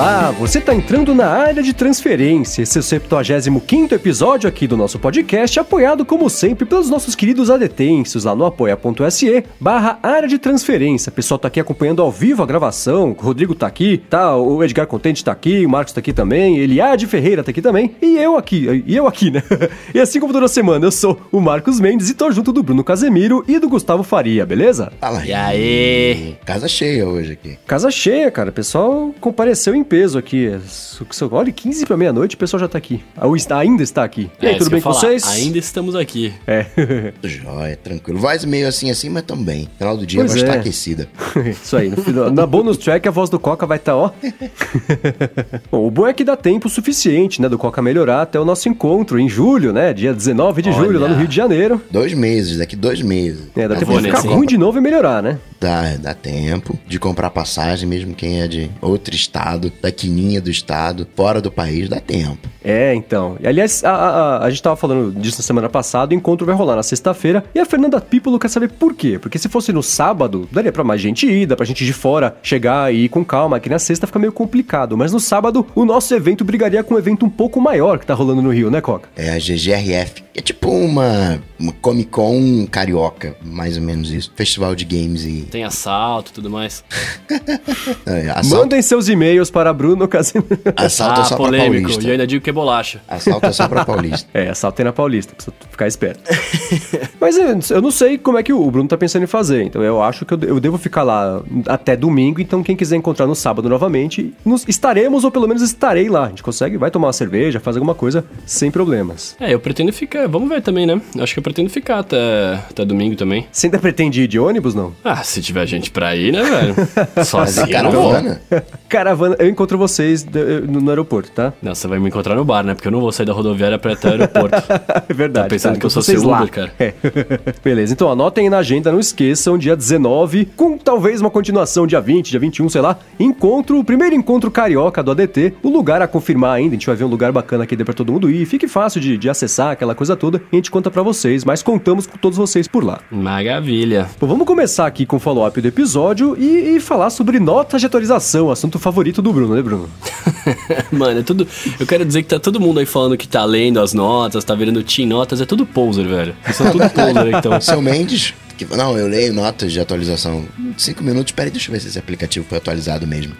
Olá, você está entrando na área de transferência. Esse é o 75 episódio aqui do nosso podcast, apoiado como sempre pelos nossos queridos adetensos lá no apoia.se barra área de transferência. O pessoal tá aqui acompanhando ao vivo a gravação, o Rodrigo tá aqui, tá, o Edgar Contente tá aqui, o Marcos tá aqui também, Eliade Ferreira tá aqui também, e eu aqui, e eu aqui, né? E assim como toda semana, eu sou o Marcos Mendes e tô junto do Bruno Casemiro e do Gustavo Faria, beleza? Fala E aí? Casa cheia hoje aqui. Casa cheia, cara. O pessoal compareceu em peso aqui. Olha, 15 pra meia-noite, o pessoal já tá aqui. Ou está, ainda está aqui. E aí, É, tudo bem com falar. vocês? Ainda estamos aqui. É. Joia, tranquilo. Voz meio assim assim, mas também. Final do dia Pois vai é. estar aquecida. Isso aí. No final, na bonus track, a voz do Coca vai estar, ó. Bom, o bom é que dá tempo suficiente, né, do Coca melhorar até o nosso encontro em julho, né? Dia 19 de julho, lá no Olha. Rio de Janeiro. Dois meses, daqui dois meses. É, dá Eu tempo de ficar nesse, ruim de novo e melhorar, né? Dá, dá tempo de comprar passagem, mesmo quem é de outro estado, da quininha do estado, fora do país, dá tempo. É, então. E, aliás, a, a, a- gente tava falando disso na semana passada, o encontro vai rolar na sexta-feira, e a Fernanda Pípolo quer saber por quê. Porque se fosse no sábado, daria pra mais gente ir, dá pra gente de fora chegar e ir com calma. Aqui na sexta fica meio complicado, mas no sábado o nosso evento brigaria com um evento um pouco maior que tá rolando no Rio, né, Coca? É a GGRF. É tipo uma, uma Comic Con carioca, mais ou menos isso. Festival de games e. Tem assalto e tudo mais. É, assalto, Mandem seus e-mails para Bruno Casimiro. assalto é ah, só pra polêmico. paulista. E eu ainda digo que é bolacha. Assalto é só pra paulista. É, assalto é na Paulista, precisa ficar esperto. Mas eu, eu não sei como é que o Bruno tá pensando em fazer, então eu acho que eu, eu devo ficar lá até domingo, então quem quiser encontrar no sábado novamente, nos, estaremos, ou pelo menos estarei lá. A gente consegue, vai tomar uma cerveja, faz alguma coisa, sem problemas. É, eu pretendo ficar. Vamos ver também, né? Acho que eu pretendo ficar até, até domingo também. Você ainda pretende ir de ônibus, não? Ah, se tiver gente pra ir, né, velho? Sozinho. Mas a eu não vou. caravana. Caravana, eu encontro vocês no, aeroporto, tá? Não, você vai me encontrar no bar, né? Porque eu não vou sair da rodoviária pra ir até o aeroporto. É verdade. Tá pensando que eu sou seu. Uber, cara? É. Beleza, então anotem aí na agenda, não esqueçam, dia 19, com talvez uma continuação dia 20, dia 21, sei lá, encontro, o primeiro encontro carioca do ADT, o lugar a confirmar ainda, a gente vai ver um lugar bacana aqui pra todo mundo ir, fique fácil de, de acessar aquela coisa toda, e a gente conta pra vocês, mas contamos com todos vocês por lá. Maravilha. Bom, vamos começar aqui com o follow-up do episódio e, e falar sobre notas de atualização, assunto favorito do Bruno, né, Bruno? Mano, é tudo. Eu quero dizer que tá todo mundo aí falando que tá lendo as notas, tá virando team notas, é tudo poser, velho. São tudo poser, então. Seu Mendes, que, não, eu leio notas de atualização. Cinco minutos, peraí, deixa eu ver se esse aplicativo foi atualizado mesmo.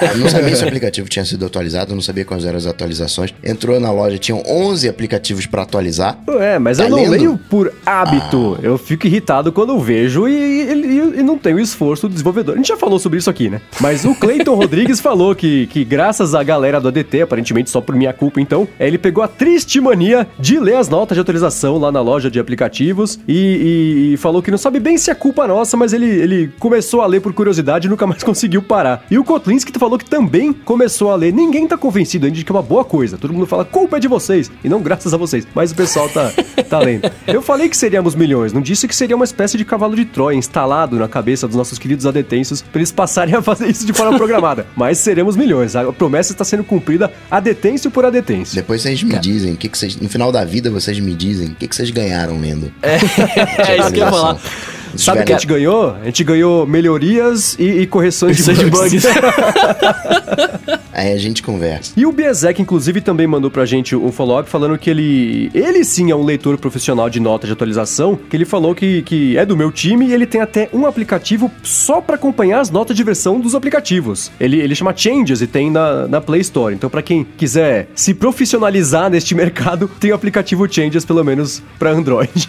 Ah, eu não sabia se o aplicativo tinha sido atualizado, eu não sabia quais eram as atualizações. Entrou na loja, tinham 11 aplicativos pra atualizar. É, mas Tá eu não lendo? leio por hábito. Eu fico irritado quando eu vejo e, e- e não tenho o esforço do desenvolvedor. A gente já falou sobre isso aqui, né? Mas o Cleiton Rodrigues falou que, que graças à galera do ADT, aparentemente só por minha culpa então, é, ele pegou a triste mania de ler as notas de atualização lá na loja de aplicativos e, e- e falou que não sabe bem se é culpa nossa, mas ele, ele começou a ler por curiosidade e nunca mais conseguiu parar. E o Kotlinski falou que também começou a ler. Ninguém tá convencido ainda de que é uma boa coisa. Todo mundo fala, culpa é de vocês, e não graças a vocês. Mas o pessoal tá, tá lendo. Eu falei que seríamos milhões, não disse que seria uma espécie de cavalo de Troia instalado na cabeça dos nossos queridos adetensos pra eles passarem a fazer isso de forma programada. Mas seremos milhões. A promessa está sendo cumprida adetêncio por adetêncio. Depois vocês me dizem, o que, que vocês. No final da vida, vocês me dizem o que, que vocês ganharam lendo. É, é isso 辛苦了。Sabe o que a gente ganhou? A gente ganhou melhorias e, e correções de Correções de bugs. Aí a gente conversa. E o Biezek, inclusive, também mandou pra gente um follow-up falando que ele. Ele sim é um leitor profissional de notas de atualização. Que ele falou que, que é do meu time e ele tem até um aplicativo só pra acompanhar as notas de versão dos aplicativos. Ele, ele chama Changes e tem na, na Play Store. Então, pra quem quiser se profissionalizar neste mercado, tem o aplicativo Changes, pelo menos pra Android.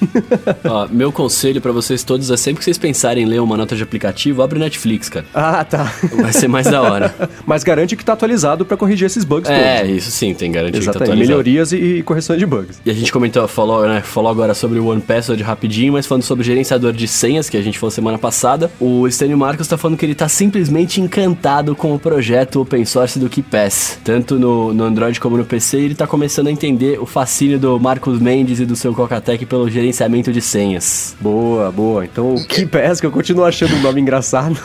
Ó, meu conselho pra vocês todos é sempre que vocês pensarem em ler uma nota de aplicativo, abre o Netflix, cara. ah, tá. Vai ser mais da hora. Mas garante que tá atualizado pra corrigir esses bugs É, todos. isso sim, tem garantia que tá Exatamente. atualizado. Melhorias e, e correções de bugs. E a gente comentou, falou, né, falou agora sobre o One Password rapidinho, mas falando sobre o gerenciador de senhas, que a gente falou semana passada, o Stênio Marcos tá falando que ele tá simplesmente encantado com o projeto open source do KeePass. Tanto no, no Android como no PC, ele tá começando a entender o fascínio do Marcos Mendes e do seu Cocatec pelo gerenciamento de senhas. Boa, boa. Então o KeyPass, que eu continuo achando um nome engraçado,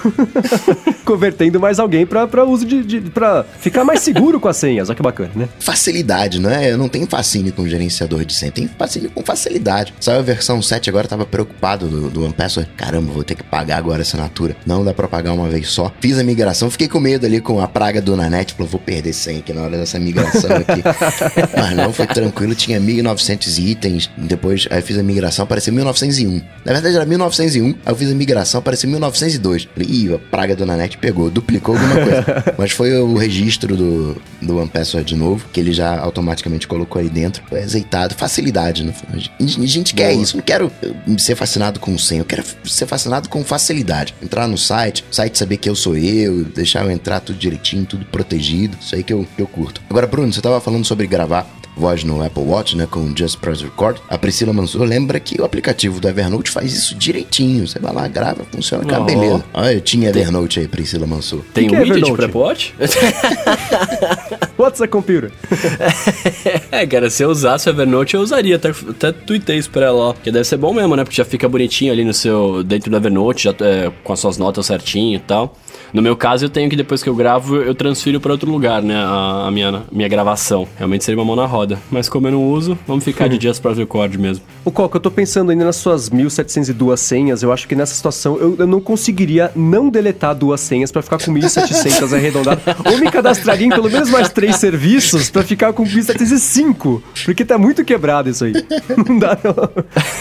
convertendo mais alguém pra, pra uso de, de. pra Ficar mais seguro com as senhas, olha que bacana, né? Facilidade, não é? Eu não tenho fascínio com gerenciador de senha, tem fascínio com facilidade. Saiu a versão 7, agora eu tava preocupado do, do OnePassword. Caramba, vou ter que pagar agora a assinatura. Não dá pra pagar uma vez só. Fiz a migração, fiquei com medo ali com a praga do Nanete. Falei, vou perder senha aqui na hora dessa migração aqui. Mas não, foi tranquilo, tinha 1.900 itens. Depois aí fiz a migração, apareceu 1901. Na verdade era 1901, aí eu fiz a migração, apareceu 1902. Falei, ih, a praga do Nanete pegou, duplicou alguma coisa. Mas foi o registro do, do OnePassword de novo, que ele já automaticamente colocou aí dentro. Foi azeitado, facilidade. Né? A gente quer isso, não quero ser fascinado com senha, eu quero ser fascinado com facilidade. Entrar no site, o site saber que eu sou eu, deixar eu entrar tudo direitinho, tudo protegido. Isso aí que eu, que eu curto. Agora, Bruno, você tava falando sobre gravar voz no Apple Watch, né, com Just Press Record, a Priscila Mansur lembra que o aplicativo do Evernote faz isso direitinho. Você vai lá, grava, funciona, oh. beleza. Olha, eu tinha Evernote aí, Priscila Mansur. Tem um é widget Apple Watch? What's a computer? é, cara, se eu usasse o Evernote, eu usaria. Até, até tuitei isso pra ela, ó. Que deve ser bom mesmo, né? Porque já fica bonitinho ali no seu... Dentro do Evernote, já é, com as suas notas certinho e tal. No meu caso, eu tenho que depois que eu gravo, eu transfiro para outro lugar, né? A, a, minha, minha gravação. Realmente seria uma mão na roda. Mas como eu não uso, vamos ficar de Just Press Record mesmo. O Coca, eu tô pensando ainda nas suas 1702 senhas. Eu acho que nessa situação eu, eu não conseguiria não deletar duas senhas para ficar com 1700 arredondado. Ou me cadastraria em pelo menos mais três serviços para ficar com 1705. Porque tá muito quebrado isso aí. Não dá, não.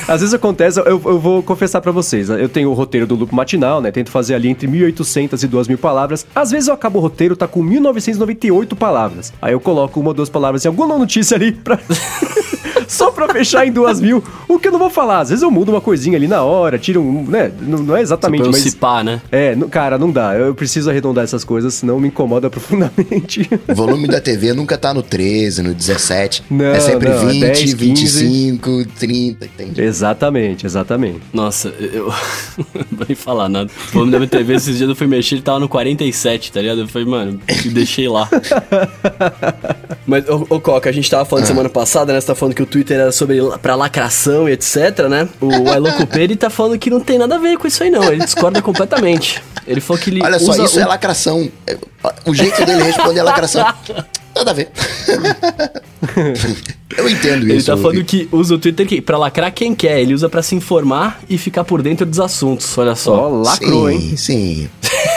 Às vezes acontece, eu, eu vou confessar para vocês. Eu tenho o roteiro do loop matinal, né? Tento fazer ali entre 1800 e 2 mil palavras. Às vezes eu acabo o roteiro, tá com 1998 palavras. Aí eu coloco uma ou duas palavras em alguma notícia ali pra. só pra fechar em duas mil. O que eu não vou falar, às vezes eu mudo uma coisinha ali na hora, tiro um, né? Não, não é exatamente, mas... Cipar, né? É, cara, não dá. Eu preciso arredondar essas coisas, senão me incomoda profundamente. O volume da TV nunca tá no 13, no 17. Não, é sempre não, 20, é 10, 25, 30, entende? Exatamente, exatamente. Nossa, eu... não vou nem falar nada. O volume da minha TV, esses dias eu fui mexer, ele tava no 47, tá ligado? Eu falei, mano, deixei lá. Mas, ô, ô Coca, a gente tava falando ah. semana passada, né? Você tá falando que o Twitter era sobre pra lacração e etc, né? O Ailoco ele tá falando que não tem nada a ver com isso aí, não. Ele discorda completamente. Ele falou que ele. Olha só, isso é lacração. O jeito dele responder é lacração. Nada a ver. Eu entendo isso. Ele tá falando que usa o Twitter pra lacrar quem quer. Ele usa para se informar e ficar por dentro dos assuntos. Olha só. Oh, lacrou, sim, hein? Sim.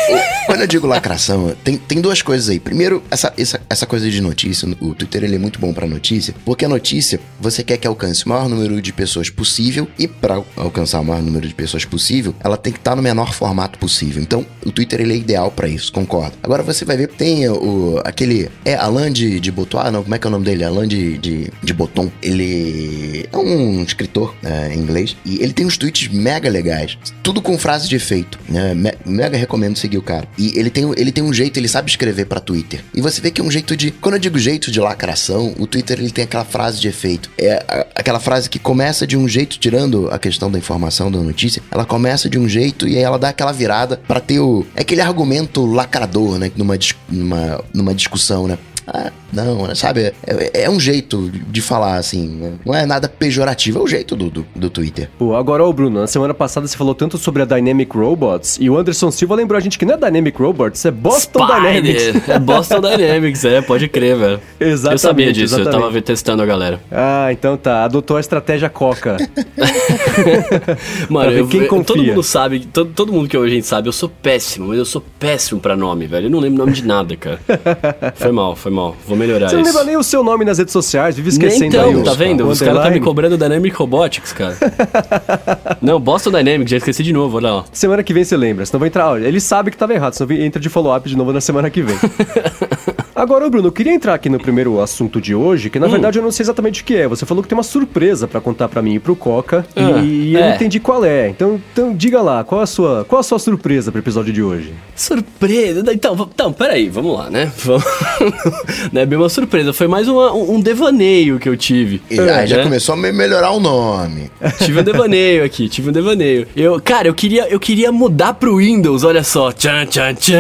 Quando eu digo lacração, tem, tem duas coisas aí. Primeiro, essa, essa, essa coisa de notícia. O Twitter ele é muito bom para notícia, porque a notícia você quer que alcance o maior número de pessoas possível e para alcançar o maior número de pessoas possível, ela tem que estar tá no menor formato possível. Então, o Twitter ele é ideal para isso, concordo. Agora você vai ver, tem o aquele é Alain de, de Botois, não, como é que é o nome dele? Alain de, de, de. Ele é um escritor é, em inglês e ele tem uns tweets mega legais, tudo com frase de efeito. Né? Mega recomendo seguir o cara. E ele tem, ele tem um jeito, ele sabe escrever para Twitter. E você vê que é um jeito de. Quando eu digo jeito de lacração, o Twitter ele tem aquela frase de efeito. É a, aquela frase que começa de um jeito, tirando a questão da informação da notícia, ela começa de um jeito e aí ela dá aquela virada para ter o. É aquele argumento lacrador, né? Numa, numa, numa discussão, né? Ah, não, sabe? É, é, um jeito de falar, assim. Né? Não é nada pejorativo, é o jeito do, do, do Twitter. Pô, agora, ô Bruno, na semana passada você falou tanto sobre a Dynamic Robots e o Anderson Silva lembrou a gente que não é Dynamic Robots, é Boston Spider. Dynamics. É Boston Dynamics, é, pode crer, velho. Exatamente. Eu sabia disso, exatamente. eu tava testando a galera. Ah, então tá. Adotou a estratégia Coca. Mano, eu, quem confia. todo mundo sabe, todo, todo mundo que a gente sabe, eu sou péssimo, mas eu sou péssimo pra nome, velho. Eu não lembro nome de nada, cara. foi mal, foi mal. Vou melhorar Você isso. Você não lembra nem o seu nome nas redes sociais, vive esquecendo então, aí. Tá vendo? Os caras tá me cobrando Dynamic Robotics, cara. não, Boston Dynamics, já esqueci de novo, olha lá. Semana que vem você lembra, senão vai entrar. Olha, ele sabe que tava errado, senão entra de follow-up de novo na semana que vem. Agora, Bruno, eu queria entrar aqui no primeiro assunto de hoje, que na hum. verdade eu não sei exatamente o que é. Você falou que tem uma surpresa para contar para mim e pro Coca, ah, e eu é. não entendi qual é. Então, então diga lá, qual a sua, qual a sua surpresa pro episódio de hoje? Surpresa? Então, então peraí, vamos lá, né? Vamos... não é bem uma surpresa, foi mais uma, um devaneio que eu tive. E aí é, já né? começou a melhorar o nome. Tive um devaneio aqui, tive um devaneio. Eu, cara, eu queria, eu queria mudar pro Windows, olha só. Tchan, tchan, tchan.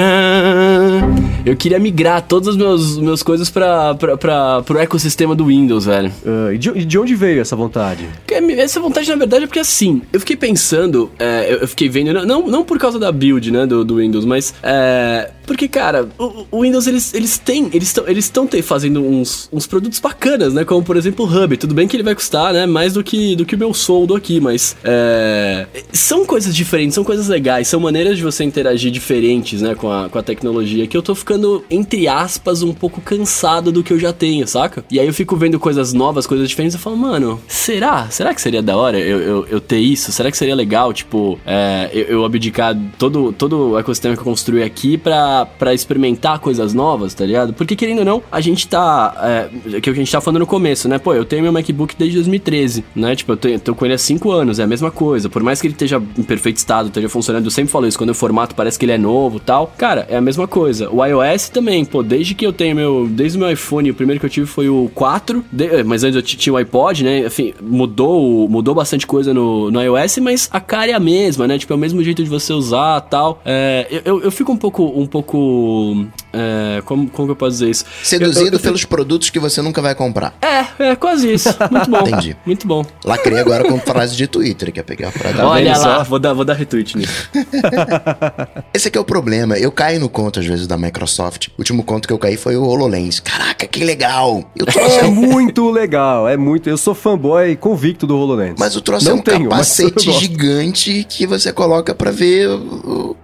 Eu queria migrar todos os meus meus, meus coisas pra, pra, pra, pro ecossistema do Windows, velho. Ah, e, de, e de onde veio essa vontade? Porque Essa vontade, na verdade, é porque assim, eu fiquei pensando, é, eu, fiquei vendo, não, não por causa da build, né, do, do Windows, mas é, porque, cara, o, o Windows, eles, eles têm, eles estão eles estão fazendo uns, uns produtos bacanas, né, como, por exemplo, o Hub. Tudo bem que ele vai custar, né, mais do que, do que o meu soldo aqui, mas é, são coisas diferentes, são coisas legais, são maneiras de você interagir diferentes, né, com a, com a tecnologia, que eu tô ficando, entre aspas, um pouco cansado do que eu já tenho, saca? E aí eu fico vendo coisas novas, coisas diferentes, e falo, mano, será? Será que seria da hora eu, eu, eu ter isso? Será que seria legal, tipo, é, eu, eu, abdicar todo, todo o ecossistema que eu construí aqui pra, pra experimentar coisas novas, tá ligado? Porque, querendo ou não, a gente tá, é, que a gente tá falando no começo, né? Pô, eu tenho meu MacBook desde 2013, né? Tipo, eu tenho, tô com ele há 5 anos, é a mesma coisa. Por mais que ele esteja em perfeito estado, esteja funcionando, eu sempre falo isso, quando eu formato parece que ele é novo tal. Cara, é a mesma coisa. O iOS também, pô, desde que eu tenho meu, desde o meu iPhone, o primeiro que eu tive foi o 4, de, mas antes eu tinha o iPod, né? Enfim, mudou, mudou bastante coisa no, no iOS, mas a cara é a mesma, né? Tipo, é o mesmo jeito de você usar tal. É, eu, eu fico um pouco, um pouco, é, como, como que eu posso dizer isso? Seduzido eu, eu, pelos produtos que você nunca vai comprar. É, é quase isso. Muito bom. Entendi. Muito bom. Lacrei agora com frase de Twitter, que é pegar a frase. Olha lá, vou dar, vou dar retweet nisso. Esse aqui é o problema. Eu caio no conto, às vezes, da Microsoft. O último conto que eu caí foi o HoloLens. Caraca, que legal! Eu trouxe... É muito legal, é muito. Eu sou fanboy convicto do HoloLens. Mas o troço Não é um tenho, capacete gigante que você coloca para ver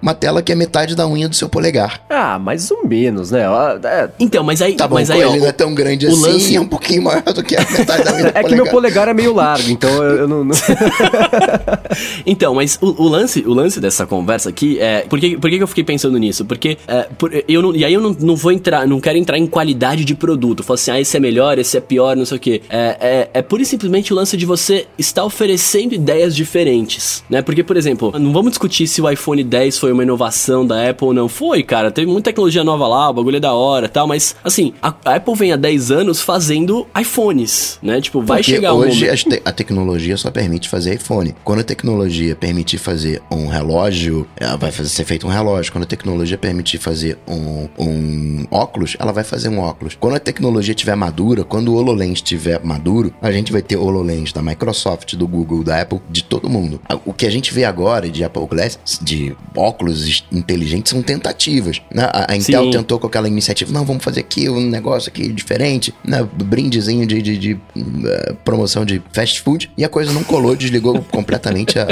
uma tela que é metade da unha do seu polegar. Ah, mais ou menos, né? É... Então, mas aí. Tá bom, mas aí, ó, ele não é tão grande assim, lance... é um pouquinho maior do que a metade da unha do É que meu polegar é meio largo, então eu, eu não. então, mas o, o, lance, o lance dessa conversa aqui é. Por que, por que eu fiquei pensando nisso? Porque é, por, eu não, e aí eu não, não vou entrar, não quero entrar em qualidade de produto. Falar assim, ah, esse é melhor, esse é pior, não sei o quê. É, é, é pura e simplesmente o lance de você estar oferecendo ideias diferentes, né? Porque, por exemplo, não vamos discutir se o iPhone 10 foi uma inovação da Apple ou não. Foi, cara. Teve muita tecnologia nova lá, o bagulho é da hora tal, mas assim, a, a Apple vem há 10 anos fazendo iPhones, né? Tipo, vai Porque chegar hoje um a, te a tecnologia só permite fazer iPhone. Quando a tecnologia permitir fazer um relógio, vai fazer, ser feito um relógio. Quando a tecnologia permitir fazer um, um óculos, ela vai fazer um óculos. Quando a tecnologia estiver madura, quando o HoloLens estiver maduro, a gente vai ter HoloLens da Microsoft, do Google, da Apple, de todo mundo. O que a gente vê agora de Apple Glass, de óculos inteligentes, são tentativas. Né? A, a Intel Sim. tentou com aquela iniciativa, não, vamos fazer aqui um negócio aqui diferente, né? brindezinho de, de, de uh, promoção de fast food, e a coisa não colou, desligou completamente a,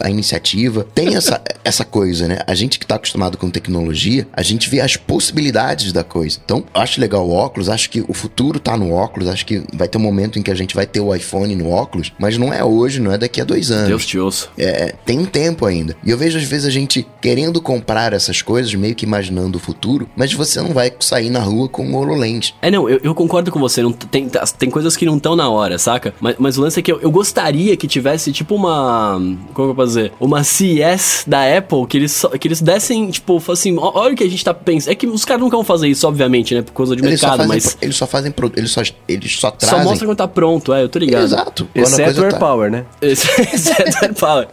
a, a, iniciativa. Tem essa, essa coisa, né? A gente que tá acostumado com tecnologia, a gente vê as possibilidades da coisa. Então, acho legal o óculos, acho que o futuro tá no óculos, acho que vai ter um momento em que a gente vai ter o iPhone no óculos, mas não é hoje, não é daqui a dois anos. Deus te ouça. É, tem um tempo ainda. E eu vejo às vezes a gente querendo comprar essas coisas, meio que imaginando o futuro, mas você não vai sair na rua com o HoloLens. É, não, eu, eu concordo com você. Não, tem, tá, tem coisas que não estão na hora, saca? Mas, mas o lance é que eu, eu gostaria que tivesse, tipo, uma. Como eu posso dizer? Uma CES da Apple, que eles, que eles dessem, tipo, assim, olha o que a gente tá pensando. É que os caras nunca vão fazer isso, obviamente, né? Por causa de eles mercado, fazem, mas. Eles só fazem. Eles só, eles só trazem. Só mostra quando tá pronto, é, eu tô ligado. Exato. Exceto o AirPower, tá... né? Exceto o AirPower.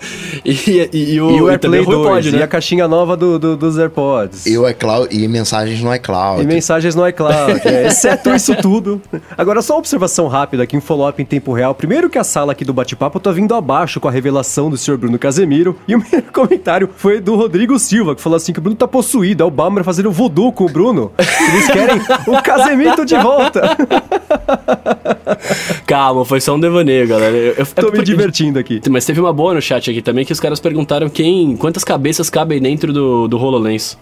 E, e, e, o, e o AirPlay 2, né? E a caixinha nova do, do, dos AirPods. E o iCloud, e mensagens no iCloud. E mensagens no iCloud, é, exceto isso tudo. Agora, só uma observação rápida aqui, um follow-up em tempo real. Primeiro que a sala aqui do bate-papo tá vindo abaixo com a revelação do senhor Bruno Casemiro. E o meu comentário foi do Rodrigo Silva, que falou assim que o Bruno tá possuído. É o Balmer fazendo voodoo com o Bruno. Eles querem o casemito de volta. Calma, foi só um devaneio, galera. Eu, eu tô me divertindo aqui. Mas teve uma boa no chat aqui também, que os caras perguntaram quem, quantas cabeças cabem dentro do, do HoloLens.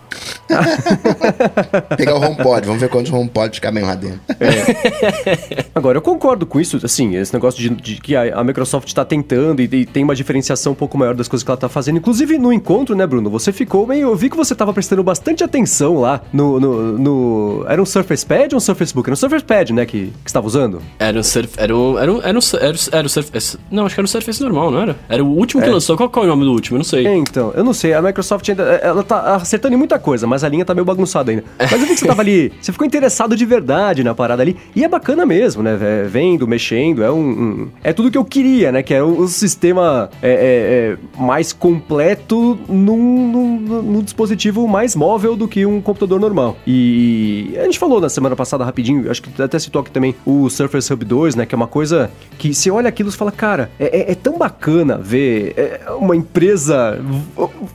Pegar o HomePod, vamos ver quantos HomePods cabem lá dentro. É. Agora, eu concordo com isso, assim, esse negócio de, de que a, a, Microsoft tá tentando e, e, tem uma diferenciação um pouco maior das coisas que ela tá fazendo. Inclusive, no encontro, né, Bruno, você ficou meio... Eu vi que você tava prestando bastante atenção lá no... no, no era um Surface Pad ou um Surface Book? Era um Surface Pad, né, que, que você tava usando? Era um, surf, era Era um. Era um. Era, um, era, o- era o Surface. Não, acho que era o Surface normal, não era? Era o último que lançou. Qual, qual é o nome do último? Eu não sei. Então, eu não sei, a Microsoft ainda. Ela tá acertando em muita coisa, mas a linha tá meio bagunçada ainda. Mas eu vi que você tava ali. Você ficou interessado de verdade na parada ali. E é bacana mesmo, né? Vendo, mexendo. É um. um- é tudo que eu queria, né? Que é o, o sistema é, é, é, mais completo num, num, num dispositivo mais móvel do que um computador normal. E a gente falou na semana passada rapidinho, acho que até citou aqui também o Surface Hub 2, né? Que é uma coisa que você olha aquilo e fala, cara, é, é- é tão bacana ver é, uma empresa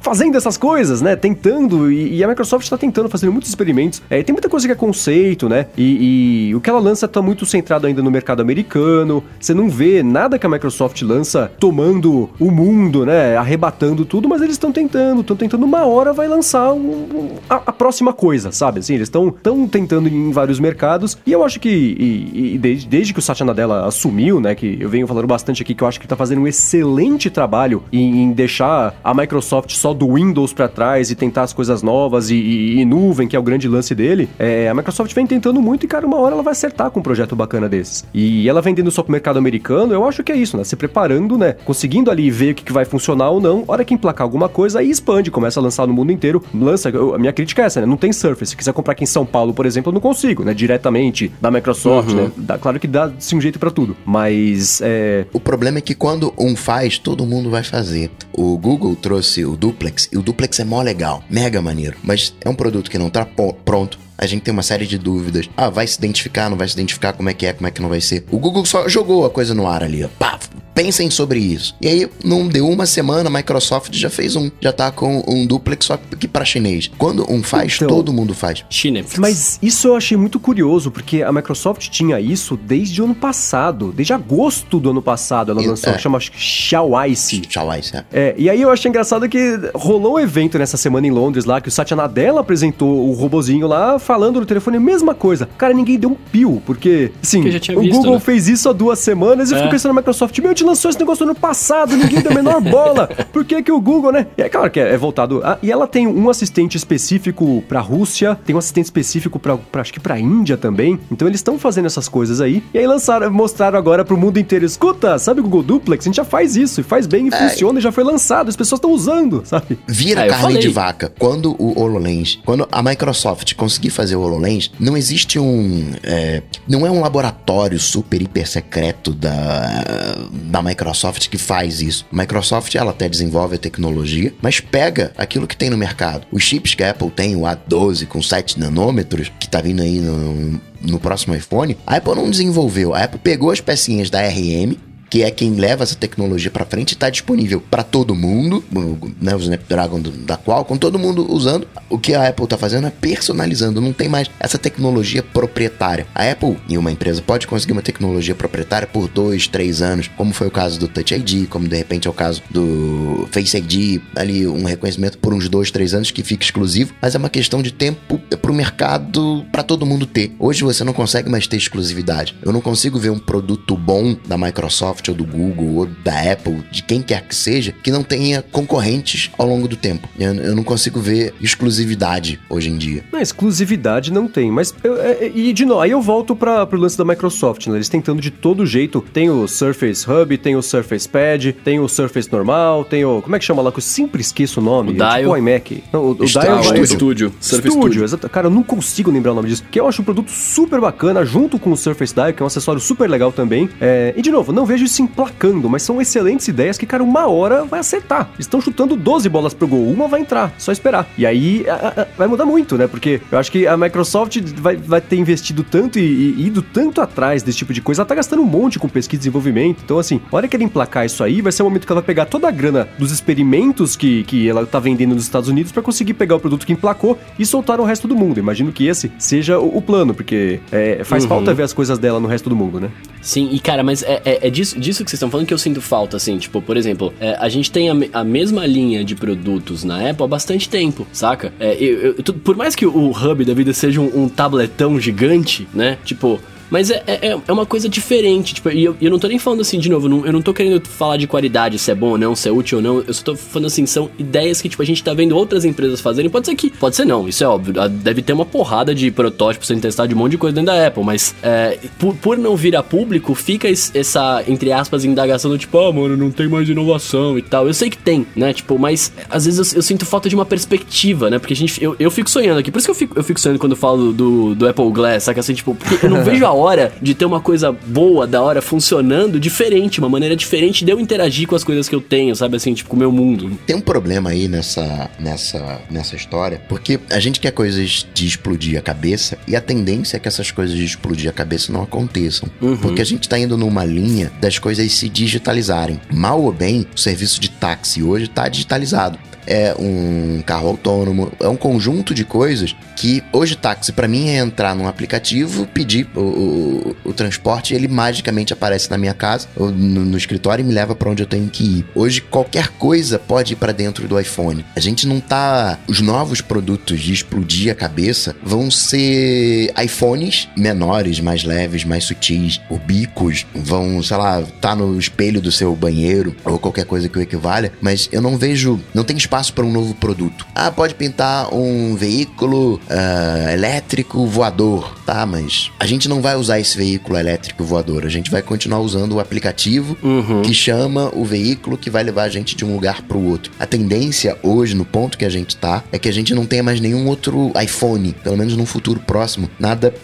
fazendo essas coisas, né? Tentando, e, e a Microsoft está tentando, fazendo muitos experimentos. É, tem muita coisa que é conceito, né? E, e o que ela lança tá muito centrado ainda no mercado americano. Você não vê nada que a Microsoft lança tomando o mundo, né? Arrebatando tudo, mas eles estão tentando, estão tentando. Uma hora vai lançar um- um- a, a próxima coisa, sabe? Assim, eles estão tão tentando em vários mercados. E eu acho que, e desde, desde que o Satya Nadella assumiu, né? Que eu venho falando bastante aqui, que eu acho que ele tá fazendo um excelente trabalho em, em deixar a Microsoft só do Windows pra trás e tentar as coisas novas e, e- e nuvem, que é o grande lance dele. É, a Microsoft vem tentando muito e, cara, uma hora ela vai acertar com um projeto bacana desses. E ela vendendo só pro mercado americano, eu acho que é isso, né? Se preparando, né? Conseguindo ali ver o que, que vai funcionar ou não. Hora que emplacar alguma coisa, aí expande, começa a lançar no mundo inteiro. Lança, eu- a minha crítica é essa, né? Não tem Surface. Se quiser comprar aqui em São Paulo, por exemplo, eu não consigo, né? Diretamente da Microsoft, né? Dá, claro que dá-se um jeito pra tudo. Mas, é... O problema é que quando um faz, todo mundo vai fazer. O Google trouxe o Duplex, e o Duplex é mó legal, mega maneiro. Mas é um produto que não tá pronto. A gente tem uma série de dúvidas. Ah, vai se identificar, não vai se identificar, como é que é, como é que não vai ser. O Google só jogou a coisa no ar ali, ó. Pá, pensem sobre isso. E aí, não deu uma semana, a Microsoft já fez um, já tá com um duplex só que pra chinês. Quando um faz, Então- todo mundo faz. Chinefix. Mas isso eu achei muito curioso, porque a Microsoft tinha isso desde o ano passado. Desde agosto do ano passado ela lançou, é. chama Xiaoice. Tchau, isso é. É, e aí eu achei engraçado que rolou um evento nessa semana em Londres lá, que o Satya Nadella apresentou o robozinho lá, falando no telefone a mesma coisa. Cara, ninguém deu um pio, porque, assim, Porque já tinha o visto, Google né? fez isso há duas semanas e eu É. fico pensando na Microsoft, meu, te lançou esse negócio no ano passado, ninguém deu a menor bola. Por que que o Google, né? E é claro que é, é voltado... a- e ela tem um assistente específico pra Rússia, tem um assistente específico pra, pra acho que pra Índia também. Então eles estão fazendo essas coisas aí. E aí lançaram, mostraram agora pro mundo inteiro, escuta, sabe o Google Duplex? A gente já faz isso, e faz bem, e funciona, e já foi lançado, as pessoas estão usando, sabe? Vira Ah, eu carne falei. de vaca. Quando o HoloLens, quando a Microsoft conseguir fazer o HoloLens, não existe um. é, não é um laboratório super hiper secreto da, da Microsoft que faz isso. A Microsoft, ela até desenvolve a tecnologia, mas pega aquilo que tem no mercado. Os chips que a Apple tem, o A12 com 7 nanômetros, que tá vindo aí no, no próximo iPhone, a Apple não desenvolveu. A Apple pegou as pecinhas da RM, que é quem leva essa tecnologia pra frente, está disponível para todo mundo, o- né, o Snapdragon da Qualcomm, todo mundo usando. O que a Apple tá fazendo é personalizando, não tem mais essa tecnologia proprietária. A Apple e uma empresa pode conseguir uma tecnologia proprietária por dois, três anos, como foi o caso do Touch ID, como de repente é o caso do Face ID, ali um reconhecimento por uns dois, três anos que fica exclusivo, mas é uma questão de tempo pro mercado para todo mundo ter. Hoje você não consegue mais ter exclusividade. Eu não consigo ver um produto bom da Microsoft ou do Google ou da Apple, de quem quer que seja, que não tenha concorrentes ao longo do tempo. Eu, eu não consigo ver exclusividade hoje em dia. Não, exclusividade não tem, mas eu- é- é- e de novo, aí eu volto para pro lance da Microsoft, né? Eles tentando de todo jeito. Tem o Surface Hub, tem o Surface Pad, tem o Surface normal, tem o como é que chama lá que eu sempre esqueço o nome, O é Dial. tipo o iMac. Não, o, o Studio. Dial Ah, vai- o estúdio. Surface Studio, Studio. exato. Cara, eu não consigo lembrar o nome disso. Que eu acho um produto super bacana, junto com o Surface Dial, que é um acessório super legal também. É, E de novo, não vejo isso emplacando, mas são excelentes ideias que, cara, uma hora vai acertar. Estão chutando 12 bolas pro gol, uma vai entrar, só esperar. E aí a- a- vai mudar muito, né? Porque eu acho que a Microsoft vai, vai ter investido tanto e, e ido tanto atrás desse tipo de coisa. Ela tá gastando um monte com pesquisa e desenvolvimento. Então, assim, a hora que ela emplacar isso aí, vai ser o momento que ela vai pegar toda a grana dos experimentos que, que ela tá vendendo nos Estados Unidos pra conseguir pegar o produto que emplacou e soltar no resto do mundo. Imagino que esse seja o, o plano, porque é, faz falta ver as coisas dela no resto do mundo, né? Sim, e cara, mas é, é, é disso, disso que vocês estão falando que eu sinto falta, assim. Tipo, por exemplo, é, a gente tem a, a mesma linha de produtos na Apple há bastante tempo, saca? É, eu- eu- por mais que o hub da vida seja um, um tabletão gigante, né? Tipo. Mas é, é, é uma coisa diferente, tipo, e eu, eu não tô nem falando assim, de novo, não, eu não tô querendo falar de qualidade, se é bom ou não, se é útil ou não, eu só tô falando assim, são ideias que, tipo, a gente tá vendo outras empresas fazerem, pode ser que, pode ser não, isso é óbvio, deve ter uma porrada de protótipos sendo testado de um monte de coisa dentro da Apple, mas é, por, por não vir a público, fica essa, entre aspas, indagação do tipo, ah, mano, não tem mais inovação e tal. Eu sei que tem, né, tipo, mas às vezes eu, eu sinto falta de uma perspectiva, né, porque a gente, eu, eu fico sonhando aqui, por isso que eu fico, eu fico sonhando quando eu falo do, do Apple Glass, saca assim, tipo, porque eu não vejo a hora de ter uma coisa boa, da hora, funcionando diferente, uma maneira diferente de eu interagir com as coisas que eu tenho, sabe assim, tipo, com o meu mundo. Tem um problema aí nessa, nessa, nessa história, porque a gente quer coisas de explodir a cabeça e a tendência é que essas coisas de explodir a cabeça não aconteçam. Uhum. Porque a gente tá indo numa linha das coisas se digitalizarem. Mal ou bem, o serviço de táxi hoje tá digitalizado é um carro autônomo, é um conjunto de coisas que hoje táxi para mim é entrar num aplicativo, pedir o, o, o, transporte, ele magicamente aparece na minha casa ou no, no escritório e me leva para onde eu tenho que ir. Hoje qualquer coisa pode ir para dentro do iPhone. A gente não tá os novos produtos de explodir a cabeça vão ser iPhones menores, mais leves, mais sutis, o bicos vão, sei lá, tá no espelho do seu banheiro ou qualquer coisa que o equivalha, mas eu não vejo, não tem espaço para um novo produto. Ah, pode pintar um veículo uh, elétrico voador, tá? Mas a gente não vai usar esse veículo elétrico voador. A gente vai continuar usando o aplicativo uhum. que chama o veículo que vai levar a gente de um lugar para o outro. A tendência hoje, no ponto que a gente tá, é que a gente não tenha mais nenhum outro iPhone, pelo menos no futuro próximo, nada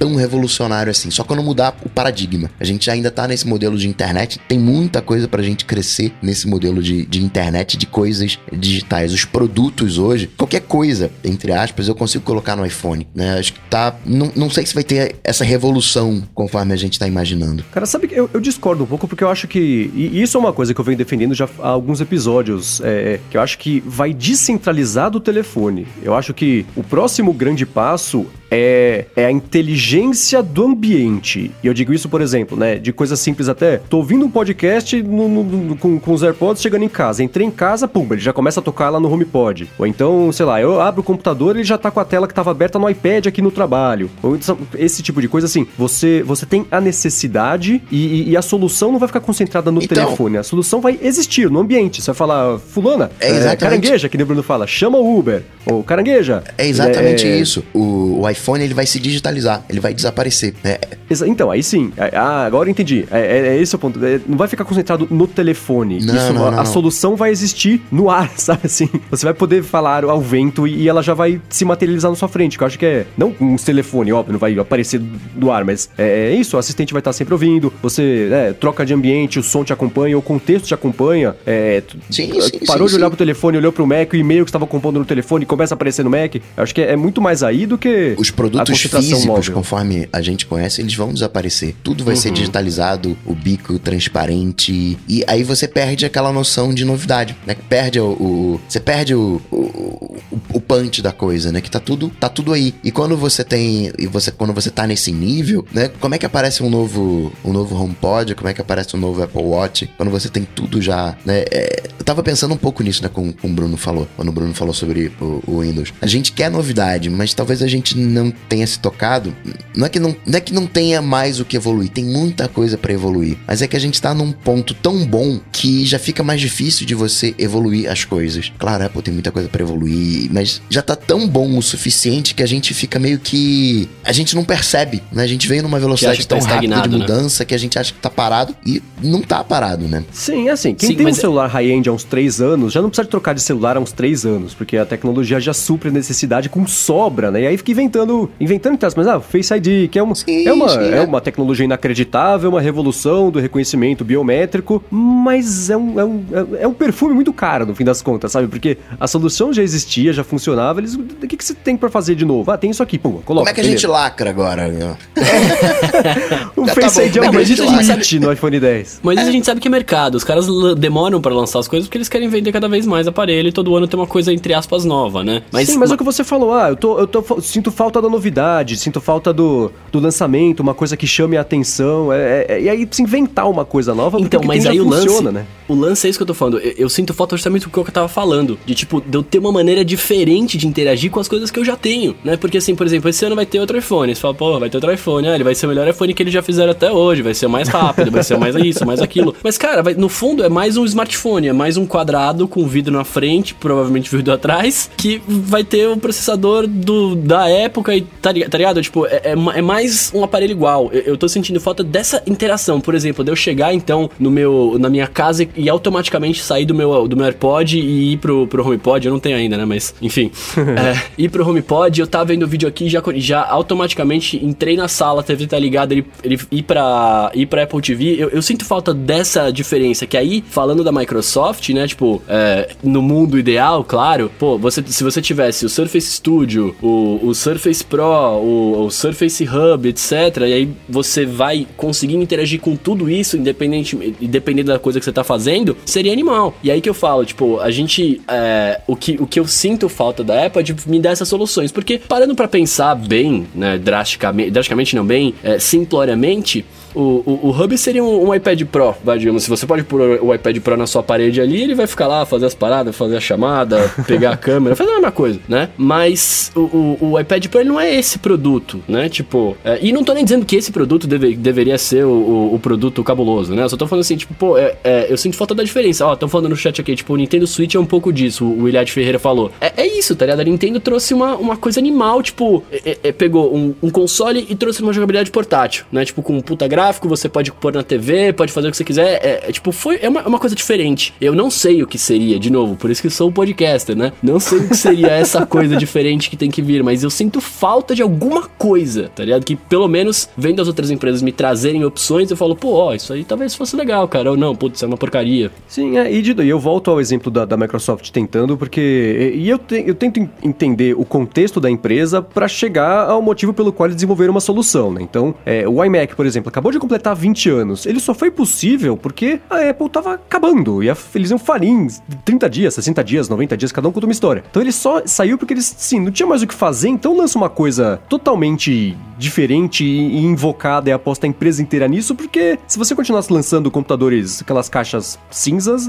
tão revolucionário assim, só quando mudar o paradigma. A gente ainda tá nesse modelo de internet, tem muita coisa pra gente crescer nesse modelo de, de internet, de coisas digitais. Os produtos hoje, qualquer coisa, entre aspas, eu consigo colocar no iPhone, né? Acho que tá. Não, não sei se vai ter essa revolução conforme a gente tá imaginando. Cara, sabe que eu, eu discordo um pouco porque eu acho que. E isso é uma coisa que eu venho defendendo já há alguns episódios. É, que eu acho que vai descentralizar do telefone. Eu acho que o próximo grande passo é, é a inteligência do ambiente. E eu digo isso, por exemplo, né? De coisas simples até. Tô ouvindo um podcast no, no, no, com, com os AirPods chegando em casa. Entrei em casa, pum, ele já começa a tocar lá no HomePod. Ou então, sei lá, eu abro o computador e ele já tá com a tela que tava aberta no iPad aqui no trabalho. Ou então, esse tipo de coisa, assim. Você, você tem a necessidade e, e, e a solução não vai ficar concentrada no então, telefone. A solução vai existir no ambiente. Você vai falar, fulana, é, é carangueja, que o Bruno fala, chama o Uber. Ou carangueja. É exatamente é, isso. O, o iPhone iPhone ele vai se digitalizar, ele vai desaparecer. É. Então, aí sim. É, ah, agora eu entendi. É, é, é esse o ponto. É, não vai ficar concentrado no telefone. Não, Isso, não, a, não, a solução vai existir no ar, sabe assim? Você vai poder falar ao vento e, e ela já vai se materializar na sua frente. Que eu acho que é. Não um telefone, óbvio, não vai aparecer do ar, mas é, isso. O assistente vai estar sempre ouvindo. Você né, troca de ambiente, o som te acompanha, o contexto te acompanha. É, sim, sim, parou sim, de olhar pro telefone, olhou pro Mac, o e-mail que estava compondo no telefone começa a aparecer no Mac. Eu acho que é, muito mais aí do que. Os produtos físicos, móvel. conforme a gente conhece, eles vão desaparecer. Tudo vai uhum. ser digitalizado, o bico transparente. E aí você perde aquela noção de novidade, né? Perde o. o você perde o, o, o, punch da coisa, né? Que tá tudo, tá tudo aí. E quando você tem. E você, quando você tá nesse nível, né? Como é que aparece um novo, um novo HomePod? Como é que aparece um novo Apple Watch? Quando você tem tudo já, né? É, eu tava pensando um pouco nisso, né? Com, com o Bruno falou. Quando o Bruno falou sobre o, o Windows. A gente quer novidade, mas talvez a gente não tenha se tocado não é que não, não, é que não tenha mais o que evoluir, tem muita coisa para evoluir, mas é que a gente tá num ponto tão bom que já fica mais difícil de você evoluir as coisas. Claro, Apple tem muita coisa para evoluir, mas já tá tão bom o suficiente que a gente fica meio que a gente não percebe, né? A gente veio numa velocidade tão tá rápida de né? mudança né? que a gente acha que tá parado e não tá parado, né? Sim, é assim, quem Sim, tem um celular high-end há uns 3 anos já não precisa trocar de celular há uns 3 anos, porque a tecnologia já supre a necessidade com sobra, né? E aí fica inventando, inventando mas ah, Face ID, que é uma, sim, é, uma, sim, é. é. uma tecnologia inacreditável, uma revolução do reconhecimento biométrico, mas é um, é, um, é um perfume muito caro, no fim das contas, sabe? Porque a solução já existia, já funcionava, eles, o que, que você tem para fazer de novo? Ah, tem isso aqui, pô, coloca. Como é que a gente lacra agora? o já Face tá ID é um grande limite no iPhone 10. Mas a gente sabe que é mercado, os caras demoram para lançar as coisas porque eles querem vender cada vez mais aparelho e todo ano tem uma coisa, entre aspas, nova, né? Mas, Sim, mas, mas... o que você falou, ah, eu, tô, eu tô, sinto falta falta da novidade, sinto falta do, do lançamento, uma coisa que chame a atenção. É, é, e aí precisa inventar uma coisa nova, Então, mas aí o lance, funciona, né? o lance é isso que eu tô falando. Eu, eu sinto falta justamente do que eu tava falando, de tipo, de eu ter uma maneira diferente de interagir com as coisas que eu já tenho, né? Porque assim, por exemplo, esse ano vai ter outro iPhone. Você fala, pô, vai ter outro iPhone, ah, ele vai ser o melhor iPhone que eles já fizeram até hoje, vai ser mais rápido, vai ser mais isso, mais aquilo. Mas, cara, vai- no fundo é mais um smartphone, é mais um quadrado com vidro na frente, provavelmente vidro atrás, que vai ter o processador do, da época e tá, tá ligado? Tipo, é, é é mais um aparelho igual. Eu, eu tô sentindo falta dessa interação, por exemplo, de eu chegar então no meu, na minha casa e automaticamente sair do meu, do meu AirPod e ir pro, pro HomePod. Eu não tenho ainda, né? Mas, enfim. é, ir pro HomePod, eu tava vendo o vídeo aqui e já, já automaticamente entrei na sala, a TV tá ligada, ele, ele ir, pra, ir pra Apple TV. Eu, eu sinto falta dessa diferença, que aí, falando da Microsoft, né? Tipo, é, no mundo ideal, claro, pô, você, se você tivesse o Surface Studio, o, o Surface Pro, o, o Surface Hub, etc., e aí você vai conseguindo interagir com tudo isso, independente, independente da coisa que você tá fazendo, seria animal. E aí que eu falo, tipo, a gente. é, o, que, o que eu sinto falta da Apple é de me dar essas soluções. Porque parando pra pensar bem, né, drasticamente, drasticamente não bem, é, simploriamente. O, o, o Hub seria um, um iPad Pro, vai, digamos. Se você pode pôr o iPad Pro na sua parede ali, ele vai ficar lá, fazer as paradas, fazer a chamada, pegar a câmera, fazer a mesma coisa, né? Mas o, o, o iPad Pro ele não é esse produto, né? Tipo, é, e não tô nem dizendo que esse produto deve, deveria ser o, produto cabuloso, né? Eu só tô falando assim, tipo, pô, é, é, eu sinto falta da diferença. Ó, estão falando no chat aqui, tipo, o Nintendo Switch é um pouco disso, o William Ferreira falou. É, é isso, tá ligado? A Nintendo trouxe uma, uma coisa animal, tipo, é- é- pegou um, um console e trouxe uma jogabilidade portátil, né? Tipo, com um puta gráfico, você pode pôr na TV, pode fazer o que você quiser. É, é, tipo, foi é uma, é uma coisa diferente. Eu não sei o que seria, de novo, por isso que sou um podcaster, né? Não sei o que seria essa coisa diferente que tem que vir, mas eu sinto falta de alguma coisa, tá ligado? Que pelo menos, vendo as outras empresas me trazerem opções, eu falo, pô, ó, isso aí talvez fosse legal, cara. Ou não, putz, isso é uma porcaria. Sim, é, e, eu volto ao exemplo da, da Microsoft tentando, porque. E, eu, te- eu tento en- entender o contexto da empresa para chegar ao motivo pelo qual eles desenvolveram uma solução, né? Então, é, o iMac, por exemplo, acabou de completar 20 anos. Ele só foi possível porque a Apple tava acabando. E a, eles iam falir em 30 dias, 60 dias, 90 dias, cada um conta uma história. Então ele só saiu porque eles, sim, não tinha mais o que fazer, então lança uma coisa totalmente diferente e invocada e aposta a empresa inteira nisso, porque se você continuasse lançando computadores, aquelas caixas cinzas,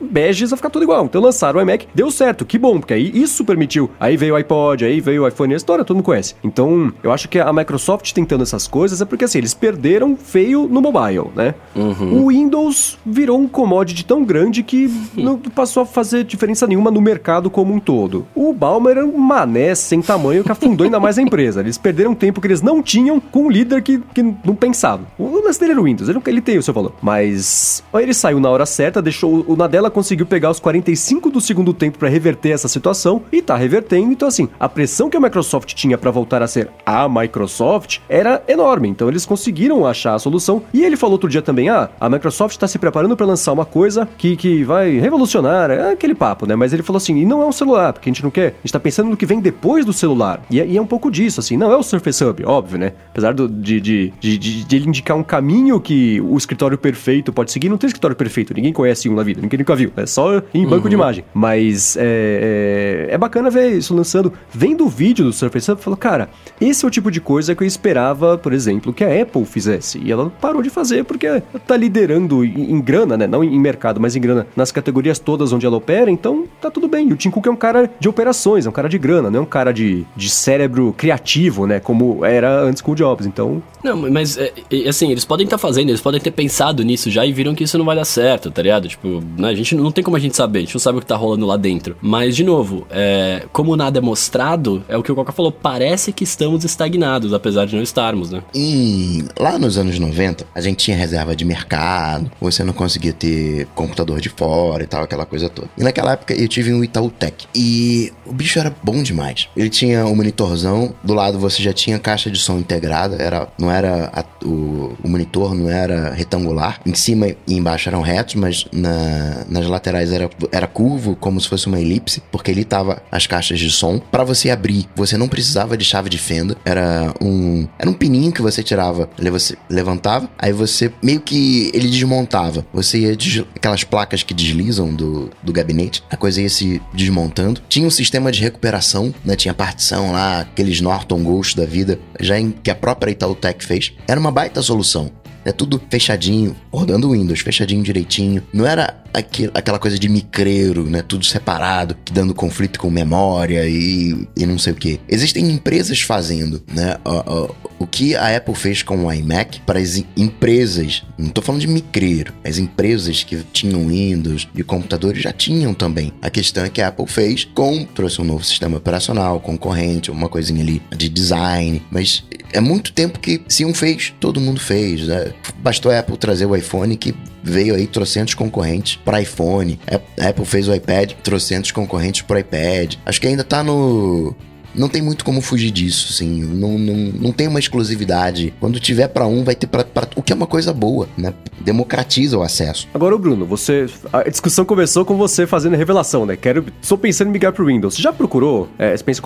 beges, vai ficar tudo igual. Então lançaram o iMac, deu certo, que bom, porque aí isso permitiu. Aí veio o iPod, aí veio o iPhone, a história todo mundo conhece. Então, eu acho que a Microsoft tentando essas coisas é porque assim, eles perderam feio no mobile, né? O Windows virou um commodity tão grande que não passou a fazer diferença nenhuma no mercado como um todo. O Balmer era um mané sem tamanho que afundou ainda mais a empresa. Eles perderam tempo que eles não tinham com um líder que, que não pensava. O lance dele era o Windows, ele, ele tem o seu valor. Mas ele saiu na hora certa, deixou. O Nadella conseguiu pegar os 45 do segundo tempo pra reverter essa situação e tá revertendo. Então, assim, a pressão que a Microsoft tinha pra voltar a ser a Microsoft era enorme. Então, eles conseguiram achar a solução. E ele falou outro dia também: ah, a Microsoft tá se preparando pra lançar uma coisa que, que vai revolucionar. É aquele papo, né? Mas ele falou assim: e não é um celular, porque a gente não quer. A gente tá pensando no que vem depois do celular. E é, e é um pouco disso, assim. Não é o Surface Hub, óbvio, né? Apesar do- de, de, de, de- ele indicar um caminho que o escritório perfeito pode seguir, não tem escritório perfeito. Ninguém conhece um na vida, ninguém nunca viu. É só em banco de imagem. Mas é, é, é bacana ver isso lançando. Vendo o vídeo do Surface Hub, falou, cara, esse é o tipo de coisa que eu esperava, por exemplo, que a Apple fizesse. E ela parou de fazer porque tá liderando em, em grana, né? Não em mercado, mas em grana nas categorias todas onde ela opera, então tá tudo bem. E o Tim Cook é um cara de operações, é um cara de grana, não é um cara de, de cérebro criativo, né? Como era antes com o Jobs. Então, Não, mas é, é, assim, eles podem estar fazendo, eles podem ter pensado nisso já e viram que isso não vai dar certo, tá ligado? Tipo, né, a gente não, não tem como a gente saber, a gente não sabe o que tá rolando lá dentro. Mas, de novo, é, como nada é mostrado, é o que o Coca falou, parece que estamos estagnados, apesar de não estarmos, né? Em- lá nos anos 90, a gente tinha reserva de mercado, você não conseguia ter computador de fora e tal, aquela coisa toda. E naquela época eu tive um Itautec. E o bicho era bom demais. Ele tinha um monitorzão, do lado você já tinha caixa de som integrada, era, não era a, o, o, monitor não era retangular, em cima e embaixo eram retos, mas na, nas laterais era, era curvo, como se fosse uma elipse, porque ele tava as caixas de som. Para você abrir, você não precisava de chave de fenda, era um era um pininho que você tirava, você levantava, aí você meio que ele desmontava. Você ia aquelas placas que deslizam do, do gabinete, a coisa ia se desmontando. Tinha um sistema de recuperação, né? Tinha partição lá, aqueles Norton Ghost da vida, já em que a própria Itautec fez. Era uma baita solução. É tudo fechadinho, rodando Windows, fechadinho direitinho. Não era aqu aquela coisa de micreiro, né? Tudo separado, dando conflito com memória e, e não sei o que. Existem empresas fazendo, né? O, o, o que a Apple fez com o iMac para as empresas, não tô falando de micreiro, as empresas que tinham Windows e computadores já tinham também. A questão é que a Apple fez com, trouxe um novo sistema operacional, concorrente, uma coisinha ali de design, mas é muito tempo que se um fez, todo mundo fez, né? Bastou a Apple trazer o iPhone que veio aí trocentos concorrentes para iPhone. A Apple fez o iPad, trocentos concorrentes para iPad. Acho que ainda tá no não tem muito como fugir disso, assim. Não, não, não tem uma exclusividade. Quando tiver para um, vai ter para o que é uma coisa boa, né? Democratiza o acesso. Agora, Bruno, você a discussão começou com você fazendo a revelação, né? Quero, estou pensando em migrar pro Windows. Você já procurou? É, você pensa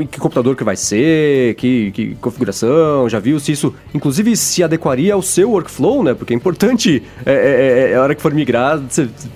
em que computador que vai ser, que, que configuração? Já viu se isso, inclusive, se adequaria ao seu workflow, né? Porque é importante é, é, é, é a hora que for migrar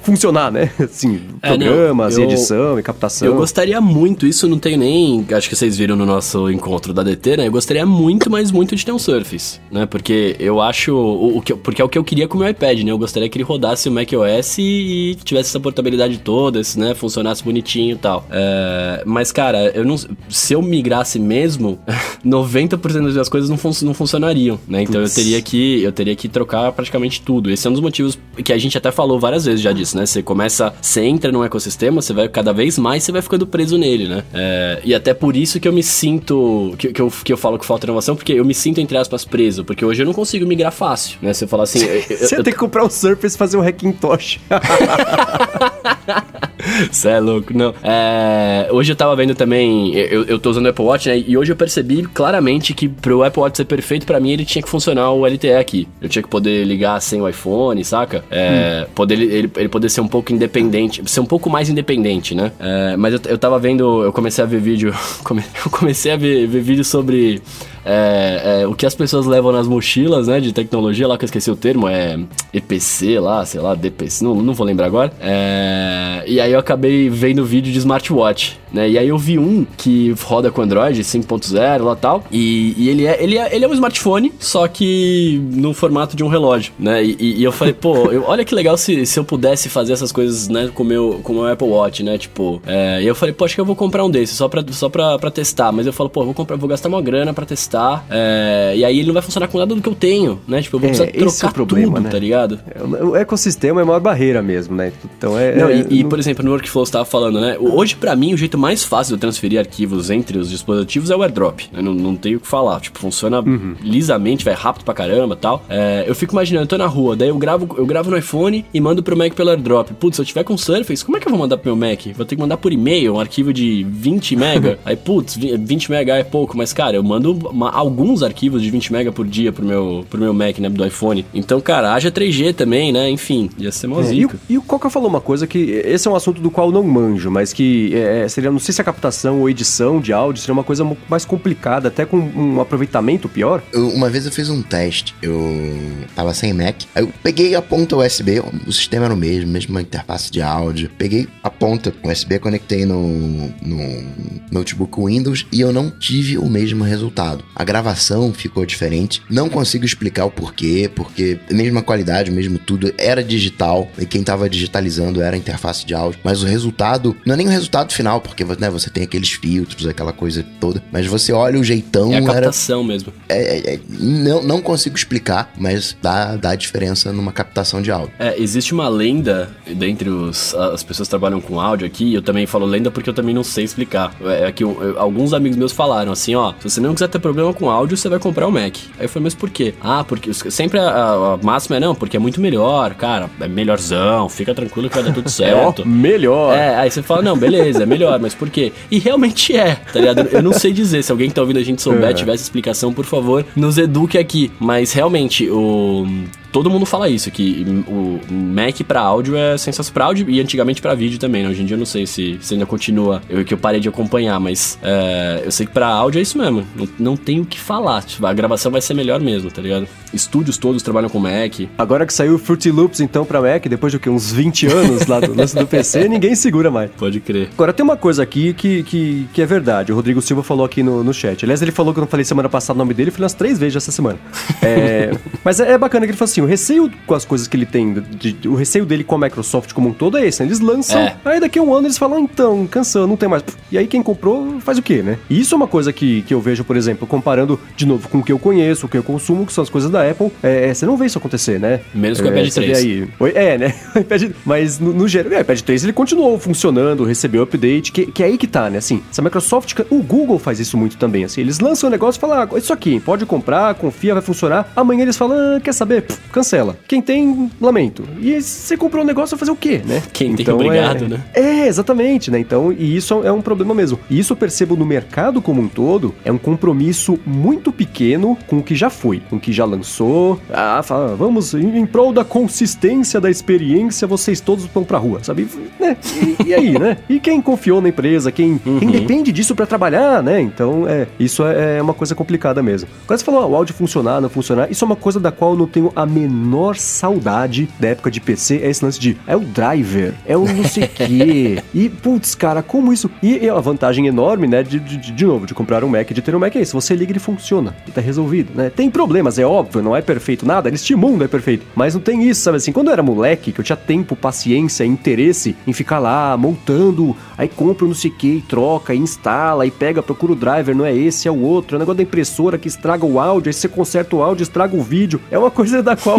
funcionar, né? Assim, programas, é, não, eu, edição e captação. Eu gostaria muito. Isso não tenho nem acho que vocês viram no nosso encontro da DT, né? Eu gostaria muito, mas muito de ter um Surface, né? Porque eu acho. O, o que, porque é o que eu queria com o meu iPad, né? Eu gostaria que ele rodasse o macOS e, tivesse essa portabilidade toda, esse, né? Funcionasse bonitinho e tal. É, mas, cara, eu não. Se eu migrasse mesmo, 90% das coisas não, fun não funcionariam, né? Então Puts. eu teria que. Eu teria que trocar praticamente tudo. Esse é um dos motivos que a gente até falou várias vezes já disso, né? Você começa. Você entra num ecossistema, você vai cada vez mais, você vai ficando preso nele, né? É, e até por por isso que eu me sinto. Que, que, eu, que eu falo que falta inovação, porque eu me sinto, entre aspas, preso. Porque hoje eu não consigo migrar fácil, né? Se eu falar assim. Você tem que comprar um Surface e fazer um Hackintosh. Você é louco, não. É, hoje eu tava vendo também, eu, eu tô usando o Apple Watch, né? E hoje eu percebi claramente que pro Apple Watch ser perfeito, para mim ele tinha que funcionar o LTE aqui. Eu tinha que poder ligar sem o iPhone, saca? É, hum. poder, ele, ele poder ser um pouco independente, ser um pouco mais independente, né? É, mas eu, eu tava vendo, eu comecei a ver vídeo eu comecei a ver, ver vídeos sobre é, é, o que as pessoas levam nas mochilas, né, de tecnologia, lá que eu esqueci o termo, é EPC lá, sei lá, DPC, não, não vou lembrar agora. É, e aí eu acabei vendo vídeo de smartwatch, né, e aí eu vi um que roda com Android 5.0 lá tal, e, e, ele, é, ele, é, ele é um smartphone, só que no formato de um relógio, né, e, e eu falei, pô, eu, olha que legal se, se eu pudesse fazer essas coisas, né, com o meu, com o meu Apple Watch, né, tipo, é, e eu falei, pô, acho que eu vou comprar um desses, só pra, só pra, pra testar, mas eu falo, pô, vou comprar, vou gastar uma grana pra testar testar. É, e aí ele não vai funcionar com nada do que eu tenho, né? Tipo, eu vou é, precisar trocar é problema, tudo, né? tá ligado? É, o ecossistema é a maior barreira mesmo, né? Então é. Não, e, e, por exemplo, no Workflow você tava falando, né? Hoje, para mim, o jeito mais fácil de transferir arquivos entre os dispositivos é o AirDrop. Eu não, não tenho o que falar. Tipo, funciona uhum. lisamente, vai rápido pra caramba tal. É, eu fico imaginando, eu tô na rua, daí eu gravo, eu gravo no iPhone e mando pro Mac pelo AirDrop. Putz, se eu tiver com Surface, como é que eu vou mandar pro meu Mac? Vou ter que mandar por e-mail um arquivo de 20 mega. aí, putz, 20 mega é pouco, mas cara, eu mando uma, alguns arquivos de 20 MB por dia pro meu, pro meu Mac, né, do iPhone. Então, cara, haja 3G também, né? Enfim, ia ser mó é, e, o, e o Coca falou uma coisa que esse é um assunto do qual não manjo, mas que é, seria, não sei se a captação ou edição de áudio seria uma coisa mais complicada, até com um aproveitamento pior. Eu, uma vez eu fiz um teste, eu tava sem Mac, aí eu peguei a ponta USB, o sistema era o mesmo, mesma interface de áudio, peguei a ponta USB, conectei no, no notebook Windows e eu não tive o mesmo resultado. A gravação ficou diferente. Não consigo explicar o porquê, porque mesma qualidade, mesmo tudo, era digital e quem estava digitalizando era a interface de áudio. Mas o resultado, não é nem o resultado final, porque né, você tem aqueles filtros, aquela coisa toda, mas você olha o jeitão. É a captação era... mesmo. É, é, é, não, não consigo explicar, mas dá, dá diferença numa captação de áudio. É, existe uma lenda dentre os, as pessoas que trabalham com áudio aqui, eu também falo lenda porque eu também não sei explicar. É, é que eu, eu, alguns amigos meus falaram assim: ó, se você não quiser ter problema problema com áudio, você vai comprar o Mac. Aí eu falei, mas por quê? Ah, porque sempre a, a, a máxima é não, porque é muito melhor, cara, é melhorzão, fica tranquilo que vai dar tudo certo. Ó, melhor. É, aí você fala, não, beleza, é melhor, mas por quê? E realmente é, tá ligado? Eu não sei dizer, se alguém que tá ouvindo a gente souber, É. tivesse explicação, por favor, nos eduque aqui. Mas realmente, o. Todo mundo fala isso, que o Mac pra áudio é sensacional pra áudio e antigamente pra vídeo também, né? Hoje em dia eu não sei se, se ainda continua, eu que eu parei de acompanhar, mas é, eu sei que pra áudio é isso mesmo. Não, não tem o que falar. Tipo, a gravação vai ser melhor mesmo, tá ligado? Estúdios todos trabalham com Mac. Agora que saiu o Fruity Loops, então, pra Mac, depois de o quê? Uns 20 anos lá do lance do PC, ninguém segura mais. Pode crer. Agora, tem uma coisa aqui que, que, que é verdade. O Rodrigo Silva falou aqui no, no chat. Aliás, ele falou que eu não falei semana passada o nome dele, eu falei umas três vezes essa semana. É, mas é, é bacana que ele falou assim: o receio com as coisas que ele tem, de- de- o receio dele com a Microsoft como um todo é esse, né? Eles lançam, É. aí daqui a um ano eles falam, então, cansou, não tem mais. E aí quem comprou faz o quê, né? E isso é uma coisa que, que eu vejo, por exemplo, comparando de novo com o que eu conheço, o que eu consumo, que são as coisas da Apple. É, você não vê isso acontecer, né? Menos com o É, iPad você vê 3. aí. Oi, É, né? O iPad- mas no, no geral, o iPad 3 ele continuou funcionando, recebeu update, que, que é aí que tá, né? Assim, se a Microsoft, o Google faz isso muito também, assim, eles lançam um negócio e falam, ah, isso aqui, pode comprar, confia, vai funcionar. Amanhã eles falam, ah, quer saber? Pff, cancela. Quem tem, lamento. E você comprou um negócio, vai fazer o quê, né? Quem tem, obrigado, é... né? É, exatamente, né? Então, e isso é um problema mesmo. E isso eu percebo no mercado como um todo, é um compromisso muito pequeno com o que já foi, com o que já lançou. Ah, fala, vamos, em, em prol da consistência da experiência, vocês todos vão pra rua, sabe? Né? E, e aí, né? E quem confiou na empresa, quem, quem depende disso pra trabalhar, né? Então, é, isso é, é uma coisa complicada mesmo. Quando você falou, ah, o áudio funcionar, não funcionar, isso é uma coisa da qual eu não tenho a menor saudade da época de PC, é esse lance de, é o driver, é o não sei o quê. E, putz, cara, como isso... E é a vantagem enorme, né, de, de, de novo, de comprar um Mac, de ter um Mac é isso, você liga ele funciona, e tá resolvido, né? Tem problemas, é óbvio, não é perfeito nada, neste mundo é perfeito, mas não tem isso, sabe assim, quando eu era moleque, que eu tinha tempo, paciência, interesse em ficar lá montando, aí compra não sei o que, e troca, e instala, e pega, procura o driver, não é esse, é o outro, é o negócio da impressora que estraga o áudio, aí você conserta o áudio, estraga o vídeo, é uma coisa da qual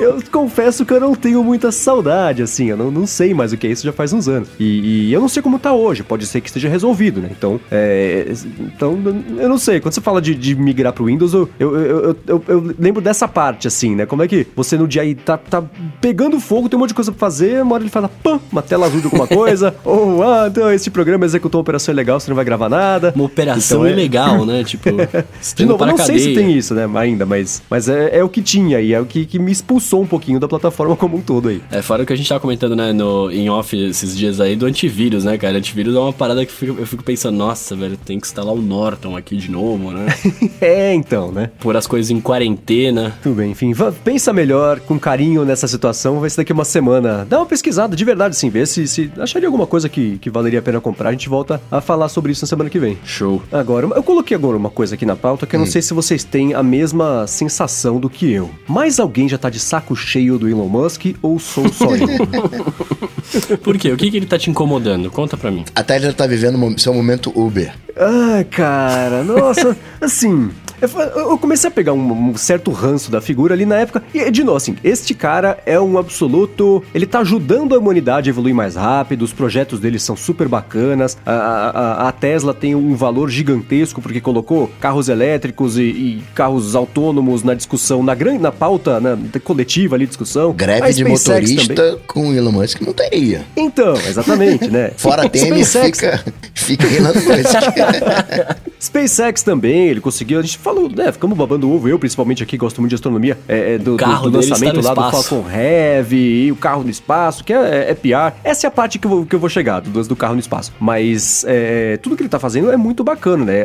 eu confesso que eu não tenho muita saudade, assim, eu não, não sei mais o que é isso já faz uns anos, e, e eu não sei como tá hoje, pode ser que esteja resolvido, né, então, é, então eu não sei, quando você fala de, de migrar pro Windows, eu, eu, eu, eu, eu- lembro dessa parte, assim, né, como é que você no dia aí tá, tá pegando fogo, tem um monte de coisa pra fazer, uma hora ele fala, pã, uma tela azul de alguma coisa, ou, ah, então esse programa executou uma operação legal, você não vai gravar nada. Uma operação Então é- ilegal, né? Tipo, De novo, não sei se tem isso, né, ainda, mas, mas é, é o que tinha e é o que, que me expulsou um pouquinho da plataforma como um todo aí. É, fora o que a gente tava comentando, né, no, em off esses dias aí, do antivírus, né, cara? Antivírus é uma parada que eu fico pensando, nossa, velho, tem que instalar o Norton aqui de novo, né? é, então, né? Pôr as coisas em quarentena. Tudo bem, enfim, pensa melhor, com carinho nessa situação, vai ser daqui uma semana. Dá uma pesquisada, de verdade, sim, ver se, se acharia alguma coisa que, que valeria a pena comprar. A gente volta a falar sobre isso na semana que vem. Show. Agora, eu coloquei agora uma coisa aqui na pauta que eu não sei se vocês têm a mesma sensação do que eu. Mas alguém já tá de saco cheio do Elon Musk ou sou só eu? Por quê? O que, que ele tá te incomodando? Conta pra mim. A Tesla tá vivendo seu momento Uber. Ah, cara, nossa, assim. Eu comecei a pegar um, um certo ranço da figura ali na época. E, de novo, assim, este cara é um absoluto. Ele tá ajudando a humanidade a evoluir mais rápido, os projetos dele são super bacanas. A, a- a Tesla tem um valor gigantesco porque colocou carros elétricos e, e carros autônomos na discussão, na grande, na pauta na, coletiva ali, discussão. Greve de motorista também. com Elon Musk não teria. Então, exatamente, né? Fora Temer, SpaceX fica, fica Elon Musk. SpaceX também, ele conseguiu. A gente falou, né? Ficamos babando ovo. Eu, principalmente aqui, gosto muito de astronomia. É, é, do, do- carro do lançamento lá do. Falcon Heavy e o carro no espaço, que é, é PR. Essa é a parte que eu, vou- que eu vou chegar, do, do carro no espaço. Mas é, tudo que ele tá fazendo é muito bacana, né?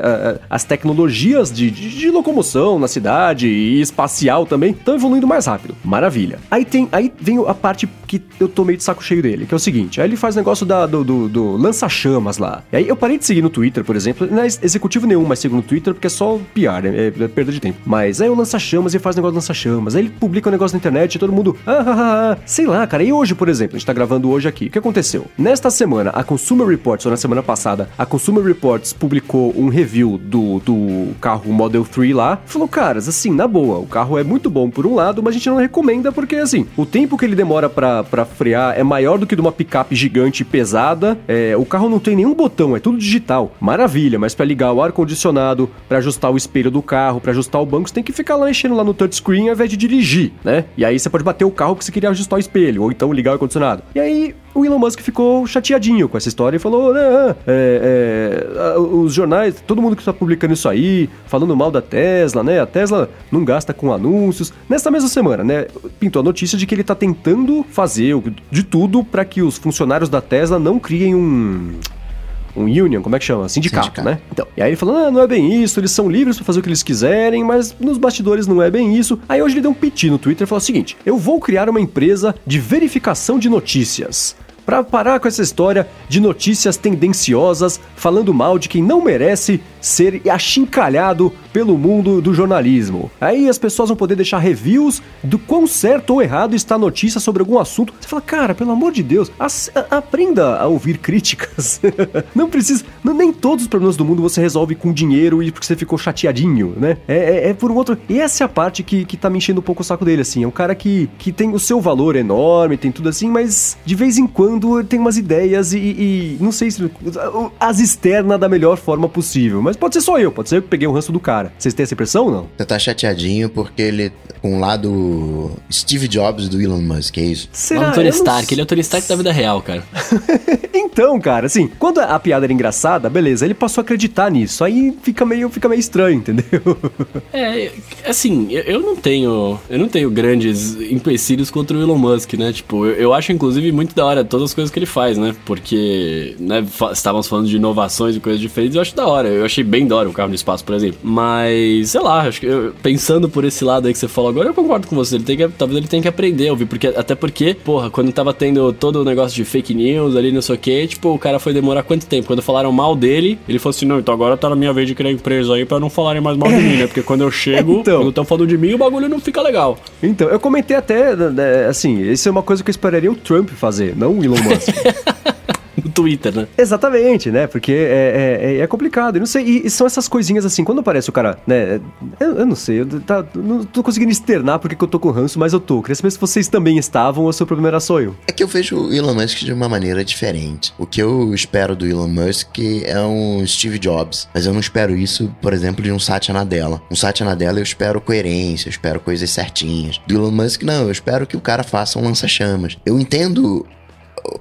As tecnologias de, de- de locomoção na cidade e espacial também estão evoluindo mais rápido. Maravilha. Aí tem, aí vem a parte que eu tô meio de saco cheio dele, que é o seguinte: aí ele faz negócio da, do, do, do lança-chamas lá. E aí eu parei de seguir no Twitter, por exemplo. Não é executivo nenhum, mas sigo no Twitter porque é só PR, né? É, é perda de tempo. Mas aí o lança-chamas e faz negócio do lança-chamas. Aí ele publica um negócio na internet e todo mundo. Ah, ah, ah, ah. Sei lá, cara. E hoje, por exemplo, a gente tá gravando hoje aqui. O que aconteceu? Nesta semana, a Consumer Reports, ou na semana passada, a Consumer Reports publicou um review do, do carro Model 3 lá. Falou, caras, assim, na boa, o carro é muito bom por um lado, mas a gente não recomenda porque, assim, o tempo que ele demora pra frear é maior do que de uma picape gigante pesada. É, o carro não tem nenhum botão, é tudo digital. Maravilha, mas pra ligar o ar-condicionado, para ajustar o espelho do carro, para ajustar o banco, você tem que ficar lá enchendo lá no touchscreen ao invés de dirigir, né? E aí você pode bater o carro porque você queria ajustar o espelho, ou então ligar o ar-condicionado. E aí o Elon Musk ficou chateadinho com essa história e falou: né, é, é, os jornais, todo mundo que está publicando isso aí, falando mal da Tesla, né? A Tesla não gasta com anúncios. Nessa mesma semana, né? Pintou a notícia de que ele está tentando fazer de tudo para que os funcionários da Tesla não criem um um union, como é que chama? Sindicato, Sindicato. né? Então, e aí ele falou, ah, não é bem isso, eles são livres para fazer o que eles quiserem, mas nos bastidores não é bem isso. Aí hoje ele deu um piti no Twitter e falou o seguinte, eu vou criar uma empresa de verificação de notícias para parar com essa história de notícias tendenciosas falando mal de quem não merece ser achincalhado pelo mundo do jornalismo. Aí as pessoas vão poder deixar reviews do quão certo ou errado está a notícia sobre algum assunto. Você fala, cara, pelo amor de Deus, aprenda a ouvir críticas. não precisa, não, nem todos os problemas do mundo você resolve com dinheiro e porque você ficou chateadinho, né? É, é, é, por um outro. E essa é a parte que, que tá me enchendo um pouco o saco dele, assim. É um cara que, que tem o seu valor enorme, tem tudo assim, mas de vez em quando ele tem umas ideias e, e não sei se as externa da melhor forma possível. Mas pode ser só eu, pode ser eu que peguei o ranço do cara. Vocês têm essa impressão ou não? Você tá chateadinho porque ele, com um lado Steve Jobs do Elon Musk, é isso? Será? Não, Tony Stark, ele é o Tony Stark da vida real, cara. então, cara, assim, quando a piada era engraçada, beleza, ele passou a acreditar nisso. Aí fica meio, fica meio estranho, entendeu? É, assim, eu não tenho. Eu não tenho grandes empecilhos contra o Elon Musk, né? Tipo, eu, eu acho, inclusive, muito da hora todas as coisas que ele faz, né? Porque, né, estávamos falando de inovações e coisas diferentes, eu acho da hora. Eu achei bem da hora o carro no espaço, por exemplo. Mas, sei lá, acho que eu, pensando por esse lado aí que você falou agora, eu concordo com você. Ele tem que, talvez ele tenha que aprender a ouvir, porque, até porque, porra, quando tava tendo todo o negócio de fake news ali, não sei o que, tipo, o cara foi demorar quanto tempo? Quando falaram mal dele, ele falou assim: não, então agora tá na minha vez de criar empresa aí pra não falarem mais mal de mim, né? Porque quando eu chego, então, quando estão falando de mim, o bagulho não fica legal. Então, eu comentei até, né, assim, isso é uma coisa que eu esperaria o Trump fazer, não o Elon Musk. no Twitter, né? Exatamente, né? Porque é, é, é, é complicado. Eu não sei. E, e, são essas coisinhas assim, quando aparece o cara, né? Eu, eu não sei, eu tá, não tô conseguindo externar porque eu tô com ranço, mas eu tô. Queria saber se vocês também estavam ou se o problema era só eu. É que eu vejo o Elon Musk de uma maneira diferente. O que eu espero do Elon Musk é um Steve Jobs, mas eu não espero isso, por exemplo, de um Satya Nadella. Um Satya Nadella eu espero coerência, eu espero coisas certinhas. Do Elon Musk, não, eu espero que o cara faça um lança-chamas. Eu entendo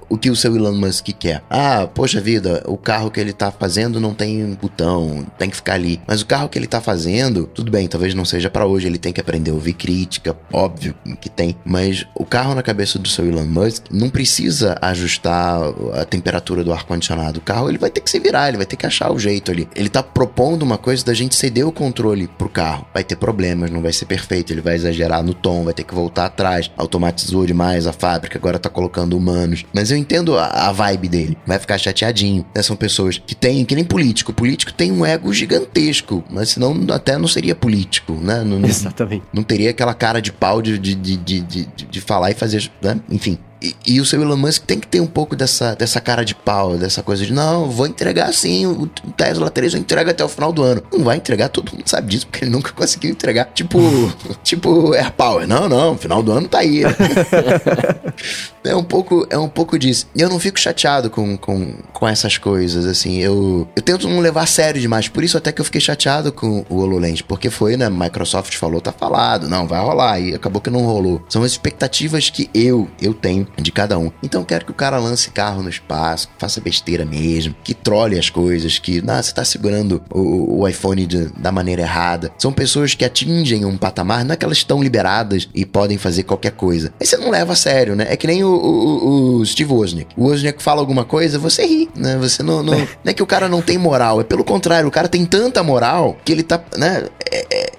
o que o seu Elon Musk quer. Ah, poxa vida, o carro que ele tá fazendo não tem botão, tem que ficar ali. Mas o carro que ele tá fazendo, tudo bem, talvez não seja para hoje, ele tem que aprender a ouvir crítica, óbvio que tem. Mas o carro na cabeça do seu Elon Musk não precisa ajustar a temperatura do ar-condicionado. O carro ele vai ter que se virar, ele vai ter que achar o jeito ali. Ele tá propondo uma coisa da gente ceder o controle pro carro. Vai ter problemas, não vai ser perfeito, ele vai exagerar no tom, vai ter que voltar atrás, automatizou demais a fábrica, agora tá colocando humanos. Mas eu entendo a, a vibe dele. Vai ficar chateadinho. Né? São pessoas que têm, que nem político. O político tem um ego gigantesco, mas senão até não seria político, né? Não, Exatamente. Não, teria aquela cara de pau de, de, de, de, de, de falar e fazer, né? Enfim. E, e, o seu Elon Musk tem que ter um pouco dessa, dessa cara de pau, dessa coisa de não, vou entregar sim, o Tesla 3 eu entrego até o final do ano. Não vai entregar, todo mundo sabe disso, porque ele nunca conseguiu entregar. Tipo, tipo Air Power. Não, não, final do ano tá aí. é um pouco, é um pouco disso. E eu não fico chateado com, com, com essas coisas, assim. Eu, eu tento não levar a sério demais. Por isso até que eu fiquei chateado com o HoloLens, porque foi, né, Microsoft falou, tá falado, não, vai rolar. E acabou que não rolou. São as expectativas que eu, eu tenho de cada um. Então eu quero que o cara lance carro no espaço, faça besteira mesmo, que trole as coisas, que ah, você tá segurando o, o iPhone de, da maneira errada. São pessoas que atingem um patamar, não é que elas estão liberadas e podem fazer qualquer coisa. Aí você não leva a sério, né? É que nem o, o, o Steve Wozniak. O Wozniak fala alguma coisa, você ri, né? Você não, não, não é que o cara não tem moral, é pelo contrário, o cara tem tanta moral que ele tá, né? É, é,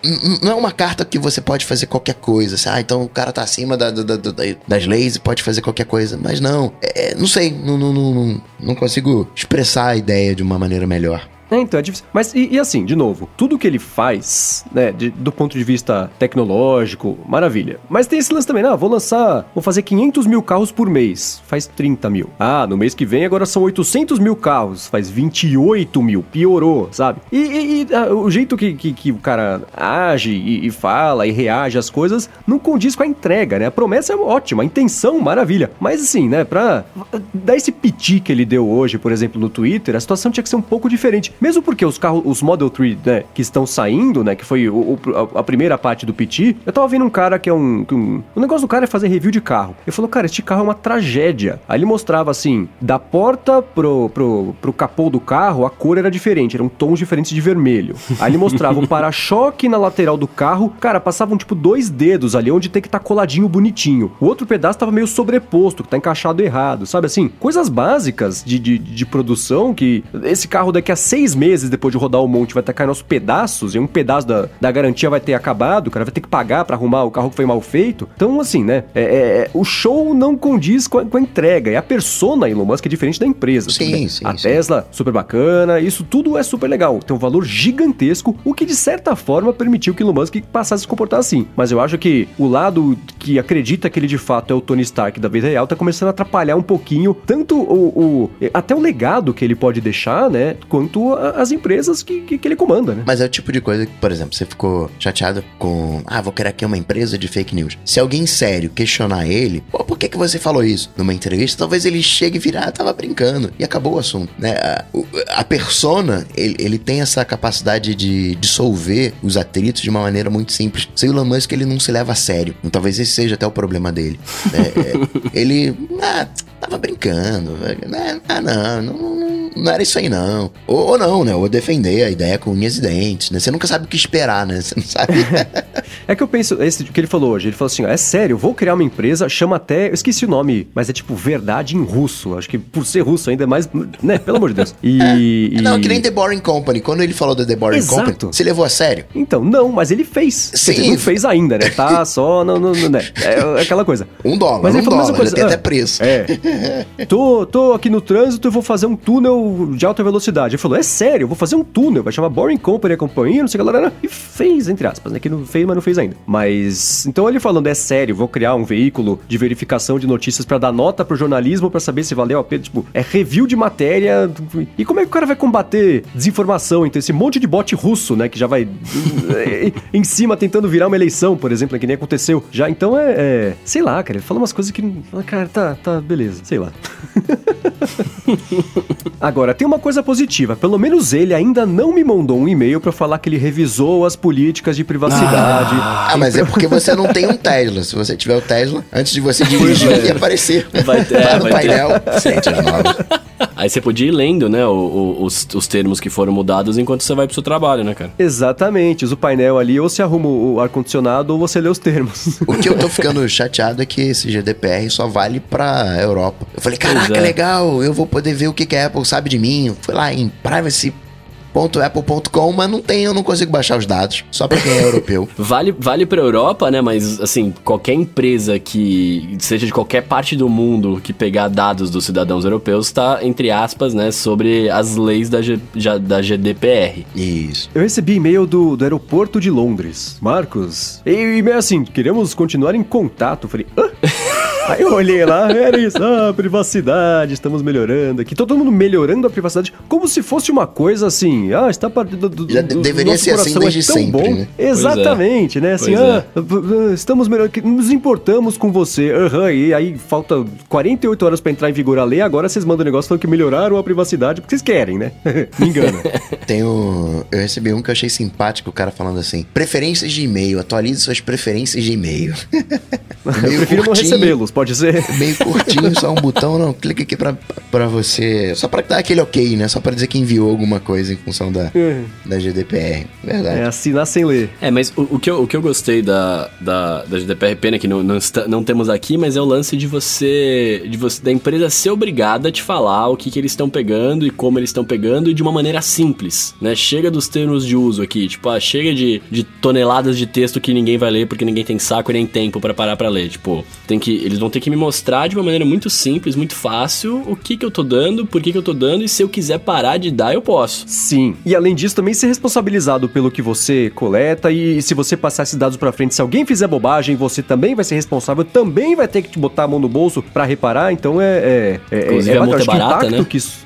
não é uma carta que você pode fazer qualquer coisa. Assim, ah, então o cara tá acima da, da, da, das leis e pode fazer qualquer coisa. Mas não, é, não sei, não, não, não, não consigo expressar a ideia de uma maneira melhor. É, então é difícil. Mas, e, e, assim, de novo, tudo que ele faz, né, de, do ponto de vista tecnológico, maravilha. Mas tem esse lance também, né? vou lançar, vou fazer 500 mil carros por mês, faz 30 mil. Ah, no mês que vem agora são 800 mil carros, faz 28 mil, piorou, sabe? E, e, e ah, o jeito que, que, que, o cara age e, fala e reage às coisas não condiz com a entrega, né? A promessa é ótima, a intenção, maravilha. Mas assim, né, pra dar esse piti que ele deu hoje, por exemplo, no Twitter, a situação tinha que ser um pouco diferente. Mesmo porque os carros, os Model 3, né, que estão saindo, né, que foi o, o- a, primeira parte do PT, eu tava vendo um cara que é um, que um... O negócio do cara é fazer review de carro. Ele falou, cara, este carro é uma tragédia. Aí ele mostrava, assim, da porta pro, pro, pro capô do carro, a cor era diferente, eram tons diferentes de vermelho. Aí ele mostrava o para-choque na lateral do carro, cara, passavam, tipo, dois dedos ali, onde tem que estar coladinho bonitinho. O outro pedaço tava meio sobreposto, que tá encaixado errado, sabe assim? Coisas básicas de, de, de produção que esse carro daqui a seis meses depois de rodar o monte vai estar caindo aos pedaços e um pedaço da, da garantia vai ter acabado, o cara vai ter que pagar pra arrumar o carro que foi mal feito. Então, assim, né? é- é- é, o show não condiz com a, com a entrega. E a persona Elon Musk é diferente da empresa. Sim, tudo bem? sim, A sim. Tesla, super bacana, isso tudo é super legal. Tem um valor gigantesco, o que de certa forma permitiu que Elon Musk passasse a se comportar assim. Mas eu acho que o lado que acredita que ele de fato é o Tony Stark da vida real tá começando a atrapalhar um pouquinho tanto o, o- até o legado que ele pode deixar, né, quanto as empresas que, que, que ele comanda, né? Mas é o tipo de coisa que, por exemplo, você ficou chateado com. Ah, vou criar aqui uma empresa de fake news. Se alguém sério questionar ele, pô, por que, que você falou isso? Numa entrevista, talvez ele chegue e vire, ah, tava brincando. E acabou o assunto. Né? A, a persona, ele, ele tem essa capacidade de dissolver os atritos de uma maneira muito simples. Sem o Elon Musk, ele não se leva a sério. Então, talvez esse seja até o problema dele. né? É, ele. Ah, tava brincando. Ah, não, não, não, era isso aí, não. Ou, ou não, né? Ou defender a ideia com unhas e dentes, né? Você nunca sabe o que esperar, né? Você não sabe. É que eu penso, esse que ele falou hoje, ele falou assim, ó, é sério, eu vou criar uma empresa, chama até, eu esqueci o nome, mas é tipo verdade em russo. Acho que por ser russo ainda é mais, né, pelo amor de Deus. E, e- Não, que nem The Boring Company. Quando ele falou da The Boring Exato. Company, você levou a sério? Então, não, mas ele fez. Sim. Dizer, não fez ainda, né? Tá só, não, não, não, né? É aquela coisa. Um dólar, Mas um ele falou a mesma dólar, coisa. já tem ah, até preço. É. Tô, tô aqui no trânsito e vou fazer um túnel de alta velocidade. Ele falou, é sério, vou fazer um túnel, vai chamar Boring Company a companhia, não sei o que lá. E fez, entre aspas, né? Que não fez, mas não fez ainda. Mas, então ele falando, é sério, vou criar um veículo de verificação de notícias pra dar nota pro jornalismo pra saber se valeu a pena. Tipo, é review de matéria. E como é que o cara vai combater desinformação? Então, esse monte de bot russo, né? Que já vai em cima tentando virar uma eleição, por exemplo, que nem aconteceu. Já, então é, é- Sei lá, cara, ele fala umas coisas que. Cara, tá, tá, beleza, sei lá. Agora, tem uma coisa positiva. Pelo menos ele ainda não me mandou um e-mail pra falar que ele revisou as políticas de privacidade. Ah, mas é porque você não tem um Tesla. Se você tiver o Tesla, antes de você dirigir, ia aparecer. Vai ter- Lá é, no vai ter. painel. Ciências novas. Aí você podia ir lendo, né, o- o- os, os termos que foram mudados enquanto você vai pro seu trabalho, né, cara? Exatamente, usa o painel ali, ou você arruma o ar-condicionado, ou você lê os termos. O que eu tô ficando chateado é que esse GDPR só vale pra Europa. Eu falei, caraca, é. legal, eu vou poder ver o que, que a Apple sabe de mim. Fui lá em privacy.apple.com, mas não tem, eu não consigo baixar os dados. Só pra quem é europeu. Vale, vale pra Europa, né? Mas, assim, qualquer empresa que seja de qualquer parte do mundo que pegar dados dos cidadãos europeus tá, entre aspas, né? Sobre as leis da, G- da GDPR. Isso. Eu recebi e-mail do, do aeroporto de Londres. Marcos, e e-mail assim, queremos continuar em contato. Falei, hã? Aí eu olhei lá, era isso, ah, privacidade, estamos melhorando aqui. Todo mundo melhorando a privacidade, como se fosse uma coisa assim, ah, está partindo do, do, Já do- deveria ser assim coração desde é sempre, bom. né? Exatamente, né? Assim, Pois ah, v- estamos melhorando, que nos importamos com você. Aham, e aí falta 48 horas pra entrar em vigor a lei, agora vocês mandam um negócio falando que melhoraram a privacidade, porque vocês querem, né? Me engana. Tem o... Eu recebi um que eu achei simpático, o cara falando assim: preferências de e-mail, atualize suas preferências de e-mail. Eu prefiro não curtinho. recebê-los, pode ser? Meio curtinho, só um botão, não. Clica aqui pra, pra você. Só pra dar aquele ok, né? Só pra dizer que enviou alguma coisa função da, da GDPR. Verdade. É assinar sem ler. É, mas o, o que, eu, o que eu gostei da, da, da GDPR, pena que não, não, está- não temos aqui, mas é o lance de você, de você. da empresa ser obrigada a te falar o que, que eles estão pegando e como eles estão pegando e de uma maneira simples, né? Chega dos termos de uso aqui, tipo, ah, chega de, de toneladas de texto que ninguém vai ler porque ninguém tem saco e nem tempo pra parar pra ler. Tipo, tem que, eles vão ter que me mostrar de uma maneira muito simples, muito fácil, o que que eu tô dando, por que que eu tô dando e se eu quiser parar de dar, eu posso. Sim. E além disso, também ser responsabilizado pelo que você coleta e se você passar esses dados pra frente, se alguém fizer bobagem, você também vai ser responsável, também vai ter que te botar a mão no bolso pra reparar. Então é. é, é Inclusive, é, a multa acho é que o barata, né? que isso.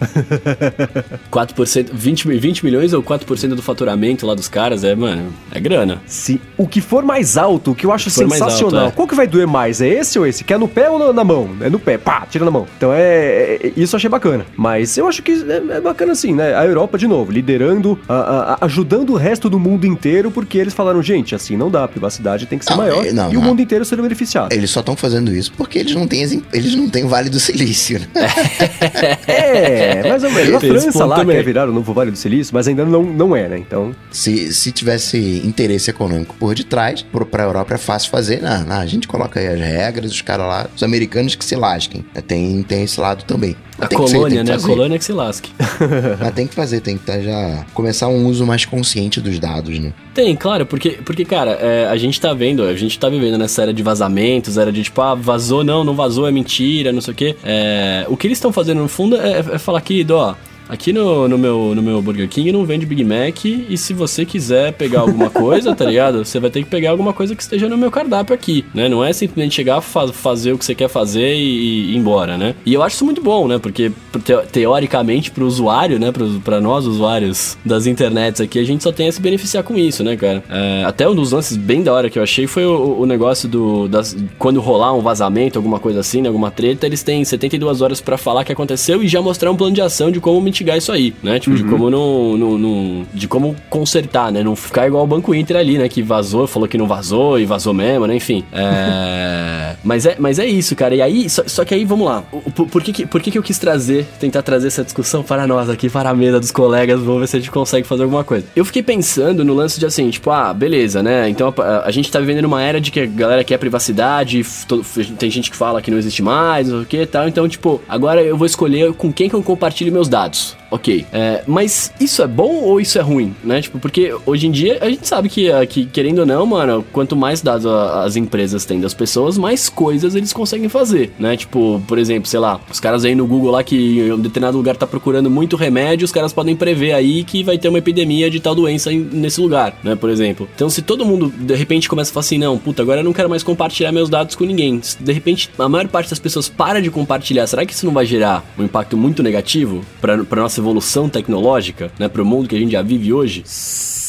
4%, 20, 20 20 milhões ou 4% do faturamento lá dos caras, é, mano, é grana. Se o que for mais alto, o que eu acho mais sensacional, alto, é. qual que vai doer mais? É esse ou esse? Que é no pé ou na, na mão? É no pé, pá, tira na mão. Então é, é- isso eu achei bacana. Mas eu acho que é, é bacana assim, né? A Europa, de novo, liderando, a- a- ajudando o resto do mundo inteiro, porque eles falaram, gente, assim não dá, a privacidade tem que ser Não, maior é- não, e o não. mundo inteiro sendo beneficiado. Eles só estão fazendo isso porque eles não têm, eles não têm o Vale do Silício, né? É, mais ou menos. A França lá também. quer virar o novo Vale do Silício, mas ainda não, não é, né? Então, Se, se tivesse interesse econômico por detrás, pro, pra Europa é fácil fazer. Não, não, a gente coloca aí as regras, os caras lá, os americanos que se lasquem. Tem, tem esse lado também. A Tem ser, colônia, que né? A colônia que se lasque. Mas tem que fazer, tem que tá já começar um uso mais consciente dos dados, né? Tem, claro, porque, porque cara, é, a gente tá vendo, a gente tá vivendo nessa era de vazamentos, era de tipo, ah, vazou, não, não vazou, é mentira, não sei o quê. É, o que eles estão fazendo no fundo é, é falar que, ó, aqui no, no, meu, no meu Burger King não vende Big Mac e se você quiser pegar alguma coisa, tá ligado? Você vai ter que pegar alguma coisa que esteja no meu cardápio aqui, né? Não é simplesmente chegar, fa fazer o que você quer fazer e, e ir embora, né? E eu acho isso muito bom, né? Porque te- teoricamente pro usuário, né? Pro, pra nós usuários das internets aqui, a gente só tem a se beneficiar com isso, né, cara? É, até um dos lances bem da hora que eu achei foi o, o negócio do. Das, quando rolar um vazamento, alguma coisa assim, né, alguma treta, eles têm 72 horas pra falar o que aconteceu e já mostrar um plano de ação de como mitigar isso aí, né? Tipo, de como não, não, não- De como consertar, né? Não ficar igual o Banco Inter ali, né? Que vazou, falou que não vazou e vazou mesmo, né? Enfim. É. mas, é, mas é isso, cara. E aí, só, só que aí, vamos lá. Por, por que, que- por que, que eu quis trazer, tentar trazer essa discussão para nós aqui, para a mesa dos colegas? Vamos ver se a gente consegue fazer alguma coisa. Eu fiquei pensando no lance de assim, tipo, ah, beleza, né? Então a, a gente tá vivendo numa era de que a galera quer privacidade, todo- tem gente que fala que não existe mais, não sei o que e tal. Então, tipo, agora eu vou escolher com quem que eu compartilho meus dados. Adios. Ok. É, mas isso é bom ou isso é ruim, né? Tipo, porque hoje em dia a gente sabe que, ah, que querendo ou não, mano, quanto mais dados a- as empresas têm das pessoas, mais coisas eles conseguem fazer, né? Tipo, por exemplo, sei lá, os caras aí no Google lá que em um determinado lugar tá procurando muito remédio, os caras podem prever aí que vai ter uma epidemia de tal doença nesse lugar, né? Por exemplo. Então, se todo mundo de repente começa a falar assim, não, puta, agora eu não quero mais compartilhar meus dados com ninguém. Se, De repente, a maior parte das pessoas para de compartilhar. Será que isso não vai gerar um impacto muito negativo para nossa evolução tecnológica, né? Para o mundo que a gente já vive hoje?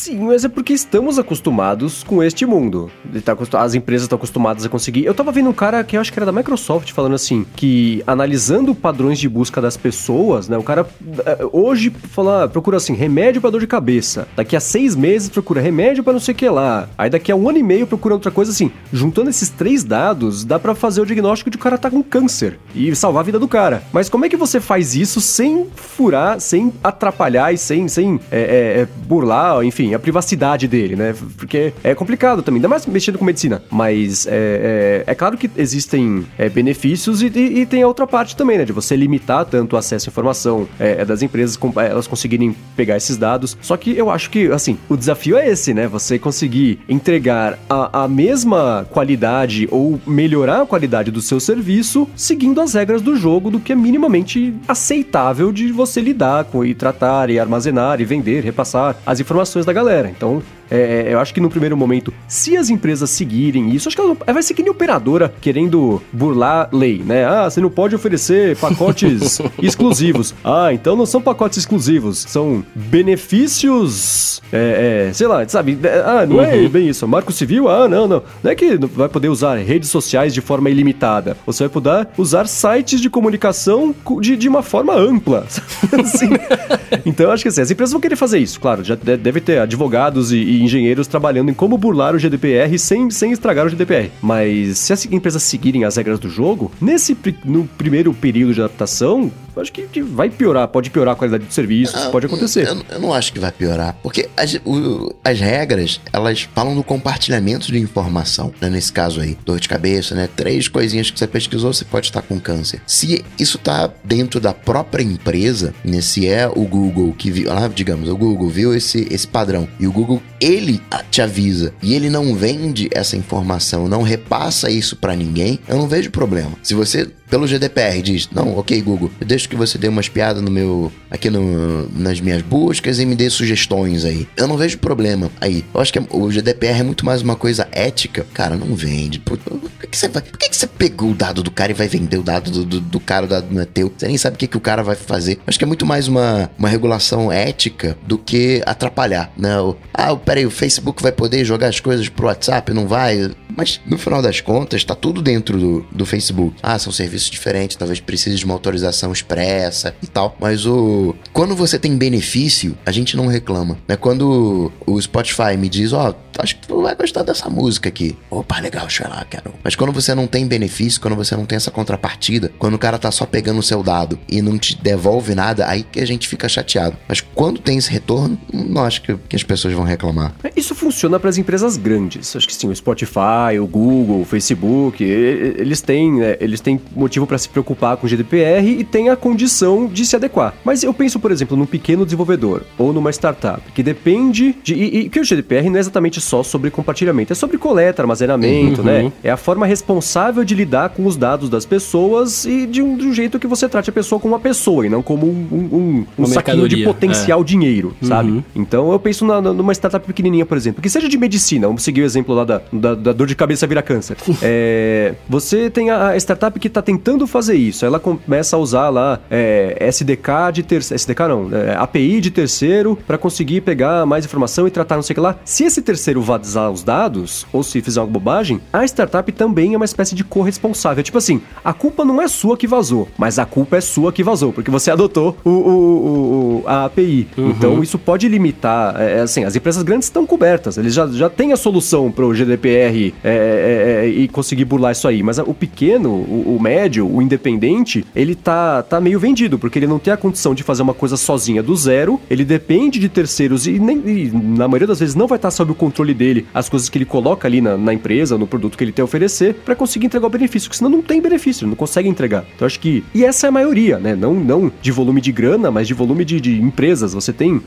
Sim, mas é porque estamos acostumados com este mundo. Tá As empresas estão acostumadas a conseguir. Eu tava vendo um cara que eu acho que era da Microsoft falando assim, que analisando padrões de busca das pessoas, né? O cara eh, hoje fala, ah, procura assim, remédio pra dor de cabeça. Daqui a seis meses procura remédio pra não sei o que lá. Aí daqui a um ano e meio procura outra coisa assim. Juntando esses três dados, dá pra fazer o diagnóstico de que o cara tá com câncer e salvar a vida do cara. Mas como é que você faz isso sem furar, sem atrapalhar e sem, sem é, é, burlar, enfim, a privacidade dele, né? Porque é complicado também, ainda mais mexendo com medicina. Mas é, é, é claro que existem é, benefícios e, e- e tem a outra parte também, né? De você limitar tanto o acesso à informação é, é, das empresas, com- é, elas conseguirem pegar esses dados. Só que eu acho que, assim, o desafio é esse, né? Você conseguir entregar a, a mesma qualidade ou melhorar a qualidade do seu serviço seguindo as regras do jogo do que é minimamente aceitável de você lidar com e tratar e armazenar e vender, repassar as informações da galera. Então, é, eu acho que no primeiro momento, se as empresas seguirem isso, acho que ela vai ser que nem operadora querendo burlar lei, né? Ah, você não pode oferecer pacotes exclusivos. Ah, então não são pacotes exclusivos, são benefícios, é, é, sei lá, sabe? Ah, não é bem isso. Marco Civil, ah, não, não. Não é que vai poder usar redes sociais de forma ilimitada. Você vai poder usar sites de comunicação co- de, de uma forma ampla. Assim. Então, eu acho que assim, as empresas vão querer fazer isso, claro. Já de- deve ter advogados e, e engenheiros trabalhando em como burlar o GDPR sem, sem estragar o GDPR. Mas se as empresas seguirem as regras do jogo, nesse no primeiro período de adaptação, acho que vai piorar, pode piorar a qualidade do serviço, Ah, pode acontecer. Eu, eu não acho que vai piorar. Porque as, o- as regras, elas falam do compartilhamento de informação. Né? Nesse caso aí, dor de cabeça, né? Três coisinhas que você pesquisou, você pode estar com câncer. Se isso tá dentro da própria empresa, né? se é o Google que viu, digamos, o Google viu esse, esse padrão e o Google, ele te avisa e ele não vende essa informação, não repassa isso pra ninguém, eu não vejo problema. Se você pelo GDPR diz, não, ok, Google, eu deixo que você dê umas piadas no meu. aqui no, nas minhas buscas e me dê sugestões aí. Eu não vejo problema aí. Eu acho que o GDPR é muito mais uma coisa ética. Cara, não vende. Por, que, você vai, por que, você pegou o dado do cara e vai vender o dado do, do, do cara, o dado não é teu? Você nem sabe o que, que o cara vai fazer. Acho que é muito mais uma, uma regulação ética do que atrapalhar, né? O, ah, peraí, o Facebook vai poder jogar as coisas pro WhatsApp? Não vai? Mas no final das contas, tá tudo dentro do, do Facebook. Ah, são serviços diferentes, talvez precise de uma autorização expressa e tal. Mas o quando você tem benefício, a gente não reclama. Né? Quando o Spotify me diz, ó, oh, acho que tu vai gostar dessa música aqui. Opa, legal, deixa eu lá, quero. Mas quando você não tem benefício, quando você não tem essa contrapartida, quando o cara tá só pegando o seu dado e não te devolve nada, aí que a gente fica chateado. Mas quando tem esse retorno, não acho que, que as pessoas vão reclamar. Isso funciona para as empresas grandes. Acho que sim, o Spotify, o Google, o Facebook, eles têm, né, eles têm motivo para se preocupar com o GDPR e têm a condição de se adequar. Mas eu penso, por exemplo, num pequeno desenvolvedor ou numa startup que depende de. E, e que o GDPR não é exatamente só sobre compartilhamento, é sobre coleta, armazenamento, uhum. né? É a forma responsável de lidar com os dados das pessoas e de um, de um jeito que você trate a pessoa como uma pessoa e não como um, um, um saquinho de potencial é. dinheiro, sabe? Uhum. Então eu penso na, numa startup pequenininha, por exemplo, que seja de medicina, vamos seguir o exemplo lá da, da, da dor de cabeça vira câncer. é, você tem a startup que está tentando fazer isso, ela começa a usar lá é, SDK de terceiro, SDK não, é, API de terceiro para conseguir pegar mais informação e tratar não sei o que lá. Se esse terceiro vazar os dados, ou se fizer alguma bobagem, a startup também é uma espécie de corresponsável. Tipo assim, a culpa não é sua que vazou, mas a culpa é sua que vazou, porque você adotou o, o, o a API. Uhum. Então isso pode limitar, é, é, assim, as empresas grandes estão cobertas, eles já, já têm a solução para o GDPR é, é, é, e conseguir burlar isso aí, mas o pequeno, o, o, médio, o independente, ele tá, tá meio vendido, porque ele não tem a condição de fazer uma coisa sozinha do zero, ele depende de terceiros e, nem, e na maioria das vezes não vai estar sob o controle dele as coisas que ele coloca ali na, na empresa, no produto que ele tem a oferecer, para conseguir entregar o benefício, porque senão não tem benefício, não consegue entregar. Então acho que. E essa é a maioria, né? Não, não de volume de grana, mas de volume de, de empresas. Você tem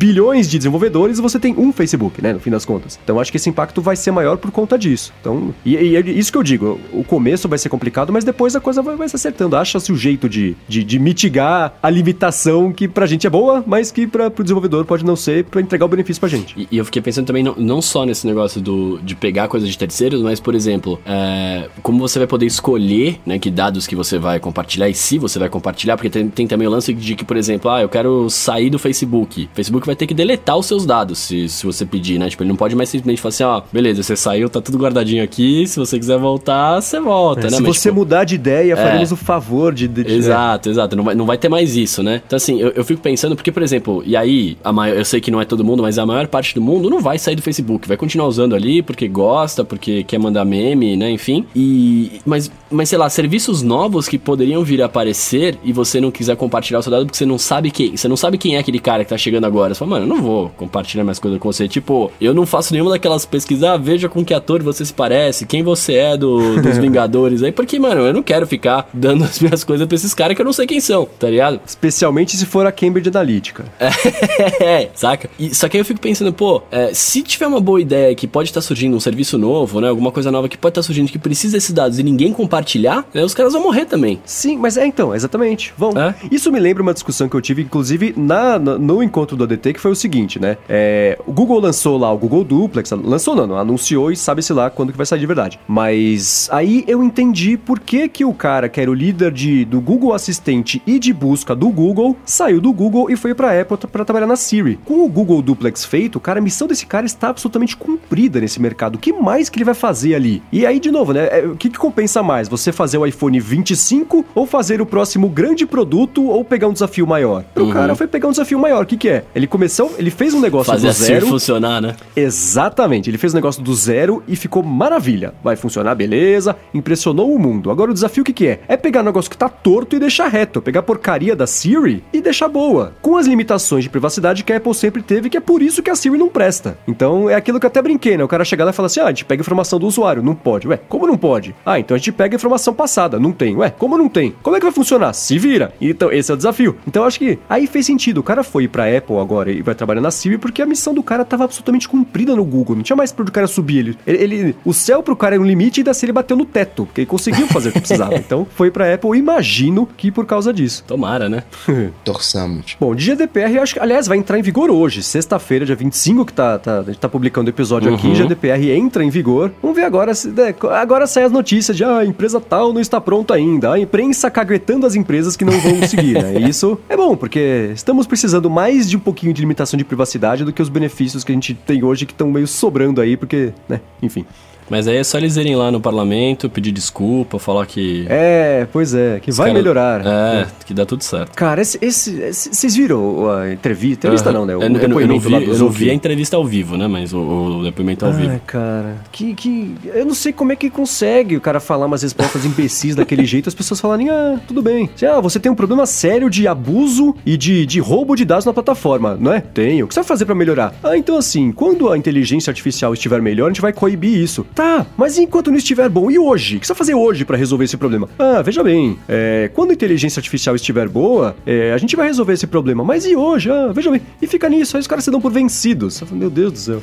bilhões de desenvolvedores e você tem um Facebook, né? No fim das contas. Então acho que esse impacto vai ser maior por conta disso. Então, e, e é isso que eu digo. O começo vai ser complicado, mas depois a coisa vai, vai se acertando. Acha-se o jeito de, de, de, mitigar a limitação que pra gente é boa, mas que pra, pro desenvolvedor pode não ser pra entregar o benefício pra gente. E, e eu fiquei pensando também não, não só nesse negócio do, de pegar coisas de terceiros, mas, por exemplo, é, como você vai poder escolher né, que dados que você vai compartilhar e se você vai compartilhar, porque tem, tem também o lance de que, por exemplo, ah, eu quero sair do Facebook. Facebook vai ter que deletar os seus dados se, se você pedir, né? Tipo, ele não pode mais simplesmente falar assim, ó, beleza, você saiu, tá tudo guardadinho aqui, se você quiser voltar, você volta, é, né? Se Mas, você tipo, mudar de ideia, faremos é, o favor de... de exato, é. exato, não vai, não vai ter mais isso, né? Então, assim, eu, eu fico pensando, porque, por exemplo, e aí, a maior, eu sei que não é todo mundo, mas a maior parte do mundo não vai sair do Facebook, vai continuar usando ali porque gosta, porque quer mandar meme, né? Enfim, e... Mas, mas sei lá, serviços novos que poderiam vir a aparecer e você não quiser compartilhar o seu dado porque você não sabe quem, você não sabe quem é aquele cara que tá chegando agora. Fala, mano, eu não vou compartilhar minhas coisas com você. Tipo, eu não faço nenhuma daquelas pesquisas, ah, veja com que ator você se parece, quem você é do, dos Vingadores aí, porque, mano, eu não quero ficar dando as minhas coisas pra esses caras que eu não sei quem são, tá ligado? Especialmente se for a Cambridge Analytica. é, saca? E, só que aí eu fico pensando, pô, é, se tiver uma boa ideia que pode estar tá surgindo um serviço novo, né, alguma coisa nova que pode estar tá surgindo que precisa desses dados e ninguém compartilhar, né, os caras vão morrer também. Sim, mas é então, exatamente, vão. É? Isso me lembra uma discussão que eu tive, inclusive, na, no, no encontro do ADT, que foi o seguinte, né? É, o Google lançou lá o Google Duplex, lançou não, não anunciou e sabe-se lá quando que vai sair de verdade. Mas aí eu entendi por que que o cara que era o líder de, do Google Assistente e de busca do Google saiu do Google e foi pra Apple para trabalhar na Siri. Com o Google Duplex feito, cara, a missão desse cara está absolutamente cumprida nesse mercado. O que mais que ele vai fazer ali? E aí, de novo, né? É, o que, que compensa mais? Você fazer o iPhone 25 ou fazer o próximo grande produto ou pegar um desafio maior? Pro uhum. cara foi pegar um desafio maior. O que, que é? Ele começou, ele fez um negócio Fazer do zero. funcionar, né? Exatamente. Ele fez um negócio do zero e ficou maravilha. Vai funcionar, beleza. Impressionou o mundo. Agora o desafio o que, que é? É pegar um negócio que tá torto e deixar reto. Pegar a porcaria da Siri e deixar boa. Com as limitações de privacidade que a Apple sempre teve, que é por isso que a Siri não presta. Então é aquilo que eu até brinquei, né? O cara chega lá e fala assim: ah, a gente pega informação do usuário. Não pode. Ué, como não pode? Ah, então a gente pega informação passada. Não tem. Ué, como não tem? Como é que vai funcionar? Se vira. Então esse é o desafio. Então acho que aí fez sentido. O cara foi pra Apple agora e vai trabalhar na Siri porque a missão do cara tava absolutamente cumprida no Google. Não tinha mais pro cara subir. Ele, ele, ele- o céu pro cara era um limite e da Siri bateu no teto, porque ele conseguiu fazer o que precisava. Então foi pra Apple, imagino que por causa disso. Tomara, né? Torçamos. Bom, de GDPR, eu acho que, aliás, vai entrar em vigor hoje, sexta-feira, dia 25, que tá, tá, a gente tá publicando o episódio aqui, GDPR entra em vigor. Vamos ver agora se. né, agora sai as notícias de ah, a empresa tal não está pronta ainda. A imprensa caguetando as empresas que não vão seguir, né? E isso é bom, porque estamos precisando mais de um pouquinho de limitação de privacidade do que os benefícios que a gente tem hoje que estão meio sobrando aí, porque, né, enfim. Mas aí é só eles irem lá no parlamento, pedir desculpa, falar que. É, pois é, que vai cara- melhorar. É, que dá tudo certo. Cara, esse, vocês viram a entrevista? Entrevista Aham. não, né? O eu, eu não- eu não depoimento vi, eu não vi a entrevista ao vivo, né? Mas o, o depoimento ao vivo. Ai, cara, que, que. Eu não sei como é que consegue o cara falar umas respostas imbecis daquele jeito, as pessoas falarem, ah, tudo bem. Ah, você tem um problema sério de abuso e de, de roubo de dados na plataforma, não é? Tenho. O que você vai fazer pra melhorar? Ah, então assim, quando a inteligência artificial estiver melhor, a gente vai coibir isso. Tá, mas enquanto não estiver bom, e hoje? O que você vai fazer hoje pra resolver esse problema? Ah, veja bem, é, quando a inteligência artificial estiver boa, é, a gente vai resolver esse problema. Mas e hoje? Ah, veja bem. E fica nisso, aí os caras se dão por vencidos. Meu Deus do céu.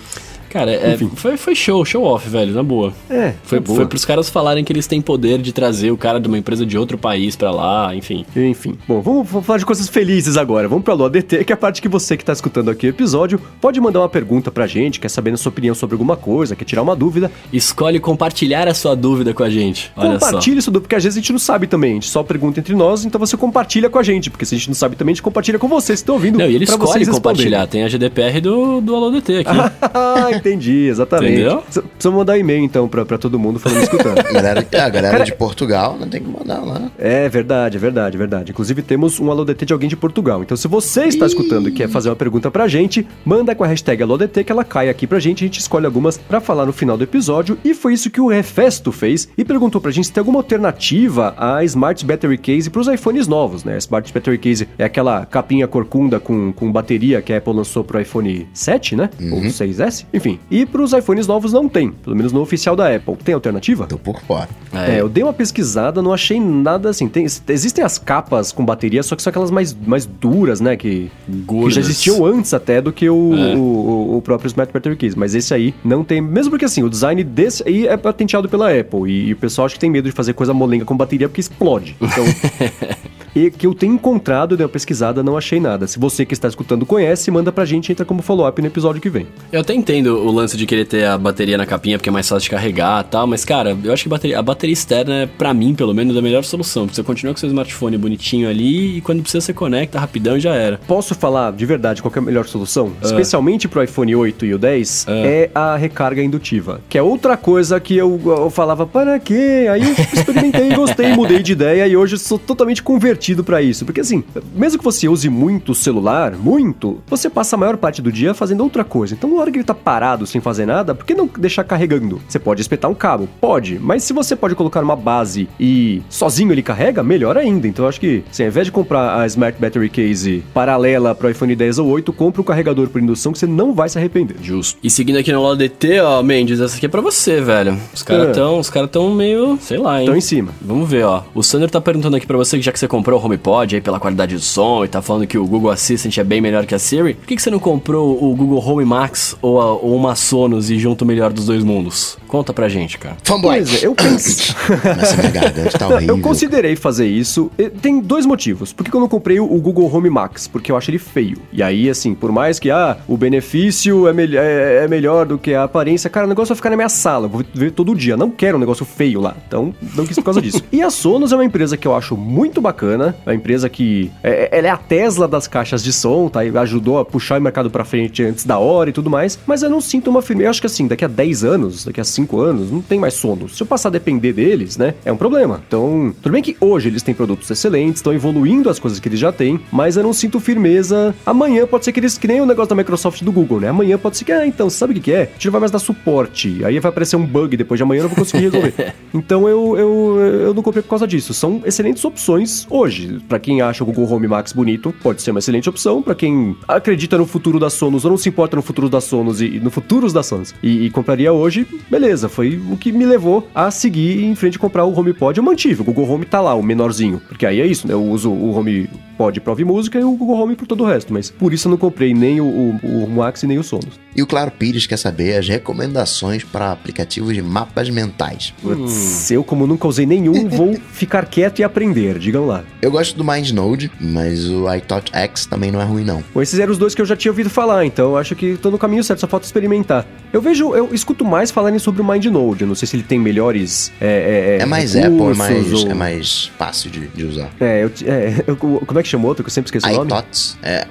Cara, é, foi, foi show, show off, velho, na boa. É, Foi, boa. foi pros caras falarem que eles têm poder de trazer o cara de uma empresa de outro país pra lá, enfim. Enfim, bom, vamos falar de coisas felizes agora. Vamos pra Lua DT, que é a parte que você que tá escutando aqui o episódio pode mandar uma pergunta pra gente, quer saber a sua opinião sobre alguma coisa, quer tirar uma dúvida. Escolhe compartilhar a sua dúvida com a gente. Olha compartilha isso, porque às vezes a gente não sabe também. A gente só pergunta entre nós, então você compartilha com a gente, porque se a gente não sabe também, a gente compartilha com vocês que estão ouvindo. Não, e ele escolhe compartilhar. Tem a GDPR do, do AloDT aqui. entendi, exatamente. Entendeu? Precisa mandar e-mail então pra, pra todo mundo falando escutando. A galera, a galera Cara- de Portugal não tem que mandar lá. É verdade, é verdade, é verdade. Inclusive temos um AloDT de alguém de Portugal. Então se você está escutando e quer fazer uma pergunta pra gente, manda com a hashtag AloDT que ela cai aqui pra gente. A gente escolhe algumas pra falar no final do episódio. E foi isso que o Refesto fez e perguntou pra gente se tem alguma alternativa à Smart Battery Case pros iPhones novos, né? A Smart Battery Case é aquela capinha corcunda com, com bateria que a Apple lançou pro iPhone 7, né? Ou 6S, enfim. E pros iPhones novos não tem, pelo menos no oficial da Apple. Tem alternativa? Tô por fora. É, eu dei uma pesquisada, não achei nada assim. Tem- existem as capas com bateria, só que são aquelas mais, mais duras, né? Que, que já existiam antes até do que o, É. o, o- o próprio Smart Battery Case. Mas esse aí não tem. Mesmo porque assim, o design desse aí é patenteado pela Apple. E, e o pessoal acha que tem medo de fazer coisa molenga com bateria porque explode. Então. E que eu tenho encontrado, dei uma pesquisada, não achei nada. Se você que está escutando conhece, manda pra gente, entra como follow-up no episódio que vem. Eu até entendo o lance de querer ter a bateria na capinha porque é mais fácil de carregar e tal, mas cara, eu acho que bateria- a bateria externa é, pra mim, pelo menos, a melhor solução. Porque você continua com seu smartphone bonitinho ali e quando precisa você conecta rapidão e já era. Posso falar de verdade qual que é a melhor solução? Especialmente pro iPhone 8 e o 10, é a recarga indutiva. Que é outra coisa que eu, eu falava, para quê? Aí eu experimentei, gostei, mudei de ideia e hoje sou totalmente convertido pra isso. Porque assim, mesmo que você use muito o celular, muito, você passa a maior parte do dia fazendo outra coisa. Então, na hora que ele tá parado sem fazer nada, por que não deixar carregando? Você pode espetar um cabo? Pode. Mas se você pode colocar uma base e sozinho ele carrega, melhor ainda. Então, acho que, assim, ao invés de comprar a Smart Battery Case paralela pro iPhone 10 ou 8, compra um carregador por indução que você não vai se arrepender. Justo. E seguindo aqui no lado DT, ó, Mendes, essa aqui é pra você, velho. Os caras É. tão, os caras tão meio, sei lá, hein. Então, em cima. Vamos ver, ó. O Sander tá perguntando aqui pra você que já que você comprou o HomePod aí pela qualidade do som e tá falando que o Google Assistant é bem melhor que a Siri, por que, que você não comprou o Google Home Max ou, a- ou uma Sonos e junta o melhor dos dois mundos? Conta pra gente, cara. Fanboy. Pois é, eu pensei. Nossa, minha garganta tá horrível. Eu considerei fazer isso. E Tem dois motivos. Por que eu não comprei o Google Home Max? Porque eu acho ele feio. E aí, assim, por mais que ah, o benefício é, mel- é- é melhor do que a aparência, cara, o negócio vai ficar na minha sala. Eu vou ver todo dia. Não quero um negócio feio lá. Então, não quis por causa disso. E a Sonos é uma empresa que eu acho muito bacana. É uma empresa que. é- ela é a Tesla das caixas de som, tá? E ajudou a puxar o mercado pra frente antes da hora e tudo mais. Mas eu não sinto uma firmeza. Eu acho que assim, daqui a 10 anos, daqui a 5 anos, não tem mais Sonos. Se eu passar a depender deles, né? É um problema. Então, tudo bem que hoje eles têm produtos excelentes, estão evoluindo as coisas que eles já têm, mas eu não sinto firmeza. Amanhã pode ser que eles, que nem o negócio da Microsoft do Google, né? Amanhã pode ser que, ah, então, sabe o que, que é? A gente não vai mais dar suporte. Aí vai aparecer um bug depois de amanhã, eu não vou conseguir resolver. então eu, eu, eu não comprei por causa disso. São excelentes opções hoje. Pra quem acha o Google Home Max bonito, pode ser uma excelente opção. Pra quem acredita no futuro da Sonos ou não se importa no futuro da Sonos e, no futuros da Sonos e, e compraria hoje, beleza. Foi o que me levou a seguir em frente e comprar o HomePod. Eu mantive. O Google Home tá lá, o menorzinho. Porque aí é isso, né? Eu uso o Home pode para ouvir música e o Google Home para todo o resto, mas por isso eu não comprei nem o, o, o Max e nem o Sonos. E o Claro Pires quer saber as recomendações para aplicativos de mapas mentais. Putz, eu como nunca usei nenhum, vou ficar quieto e aprender, digam lá. Eu gosto do MindNode, mas o iTouch X também não é ruim não. Bom, esses eram os dois que eu já tinha ouvido falar, então eu acho que tô no caminho certo, só falta experimentar. Eu vejo, eu escuto mais falarem sobre o MindNode, eu não sei se ele tem melhores é, é, É mais Apple, é mais, recursos ou- é mais fácil de, de usar. É, eu, é, eu- como é que chama outro que eu sempre esqueço o nome? iThoughts. É,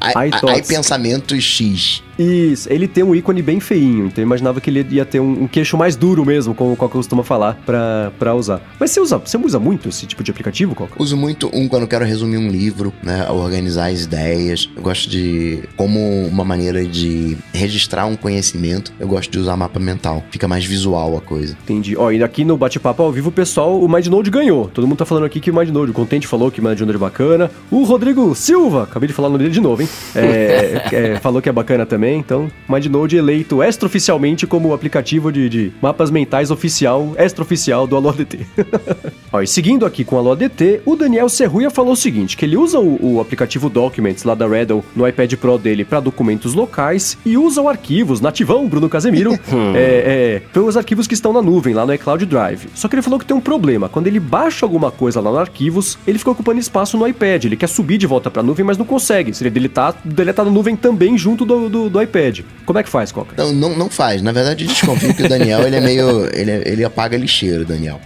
i, Pensamento X. Isso, ele tem um ícone bem feinho, então eu imaginava que ele ia ter um, um queixo mais duro mesmo, como o Coca costuma falar, pra, pra usar. Mas você usa, você usa muito esse tipo de aplicativo, Coca? Uso muito um quando eu quero resumir um livro, né? Organizar as ideias. Eu gosto de. Como uma maneira de registrar um conhecimento, eu gosto de usar mapa mental. Fica mais visual a coisa. Entendi. Ó, e aqui no bate-papo ao vivo, o pessoal, o MindNode ganhou. Todo mundo tá falando aqui que o MindNode, o Contente falou que o MindNode é bacana. O Rodrigo Silva, acabei de falar o nome dele de novo, hein? É, é, falou que é bacana também. Então, MindNode eleito extraoficialmente como o aplicativo de, de mapas mentais oficial, extraoficial do Alô ADT. Ó, e seguindo aqui com o Alô ADT, o Daniel Serruia falou o seguinte, que ele usa o, o aplicativo Documents lá da Redel no iPad Pro dele para documentos locais e usa o arquivos nativão, Bruno Casemiro, é, é, pelos arquivos que estão na nuvem, lá no iCloud Drive. Só que ele falou que tem um problema. Quando ele baixa alguma coisa lá no arquivos, ele fica ocupando espaço no iPad. Ele quer subir de volta pra nuvem, mas não consegue. Se ele deletar, deletar na nuvem também junto do, do, do iPad. Como é que faz, Coca? Não, não, não faz. Na verdade, eu desconfio que o Daniel, ele é meio. Ele, é- ele apaga lixeiro, Daniel.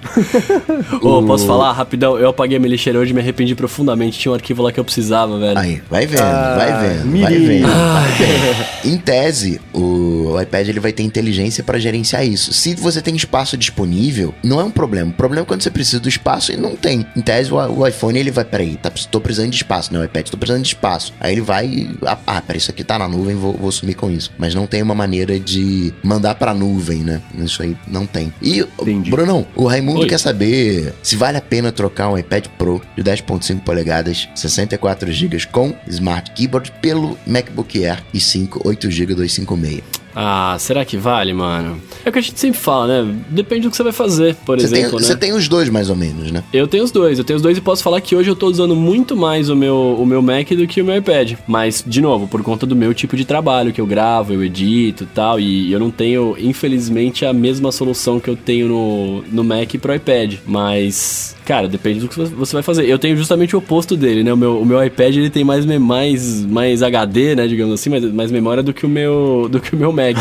Ô, posso falar rapidão? Eu apaguei a minha lixeira hoje e me arrependi profundamente. Tinha um arquivo lá que eu precisava, velho. Aí, vai vendo, Ah, vai vendo, vai mirim. vendo. vai vendo. Em tese, o iPad ele vai ter inteligência para gerenciar isso. Se você tem espaço disponível, não é um problema. O problema é quando você precisa do espaço e não tem. Em tese, o, o iPhone ele vai, peraí, tá, tô precisando de espaço, né? O iPad, tô precisando de espaço. Aí ele vai, e, ah, ah, peraí, isso aqui tá na nuvem, vou, vou sumir com isso. Mas não tem uma maneira de mandar pra nuvem, né? Isso aí não tem. E, Entendi. Brunão, o Raimundo Oi. quer saber se vale a pena trocar um iPad Pro de 10.5 polegadas, 64 GB com Smart Keyboard pelo MacBook Air i5 8 GB 256. Ah, será que vale, mano? É o que a gente sempre fala, né? Depende do que você vai fazer, por Você tem, exemplo, né? você tem os dois mais ou menos, né? Eu tenho os dois, eu tenho os dois e posso falar que hoje eu tô usando muito mais o meu, o meu Mac do que o meu iPad. Mas, de novo, por conta do meu tipo de trabalho, que eu gravo, eu edito e tal, e eu não tenho, infelizmente, a mesma solução que eu tenho no, no Mac pro iPad. Mas, cara, depende do que você vai fazer. Eu tenho justamente o oposto dele, né? O meu, o meu iPad, ele tem mais, mais, mais HD, né, digamos assim, mais, mais memória do que o meu, do que o meu Mac.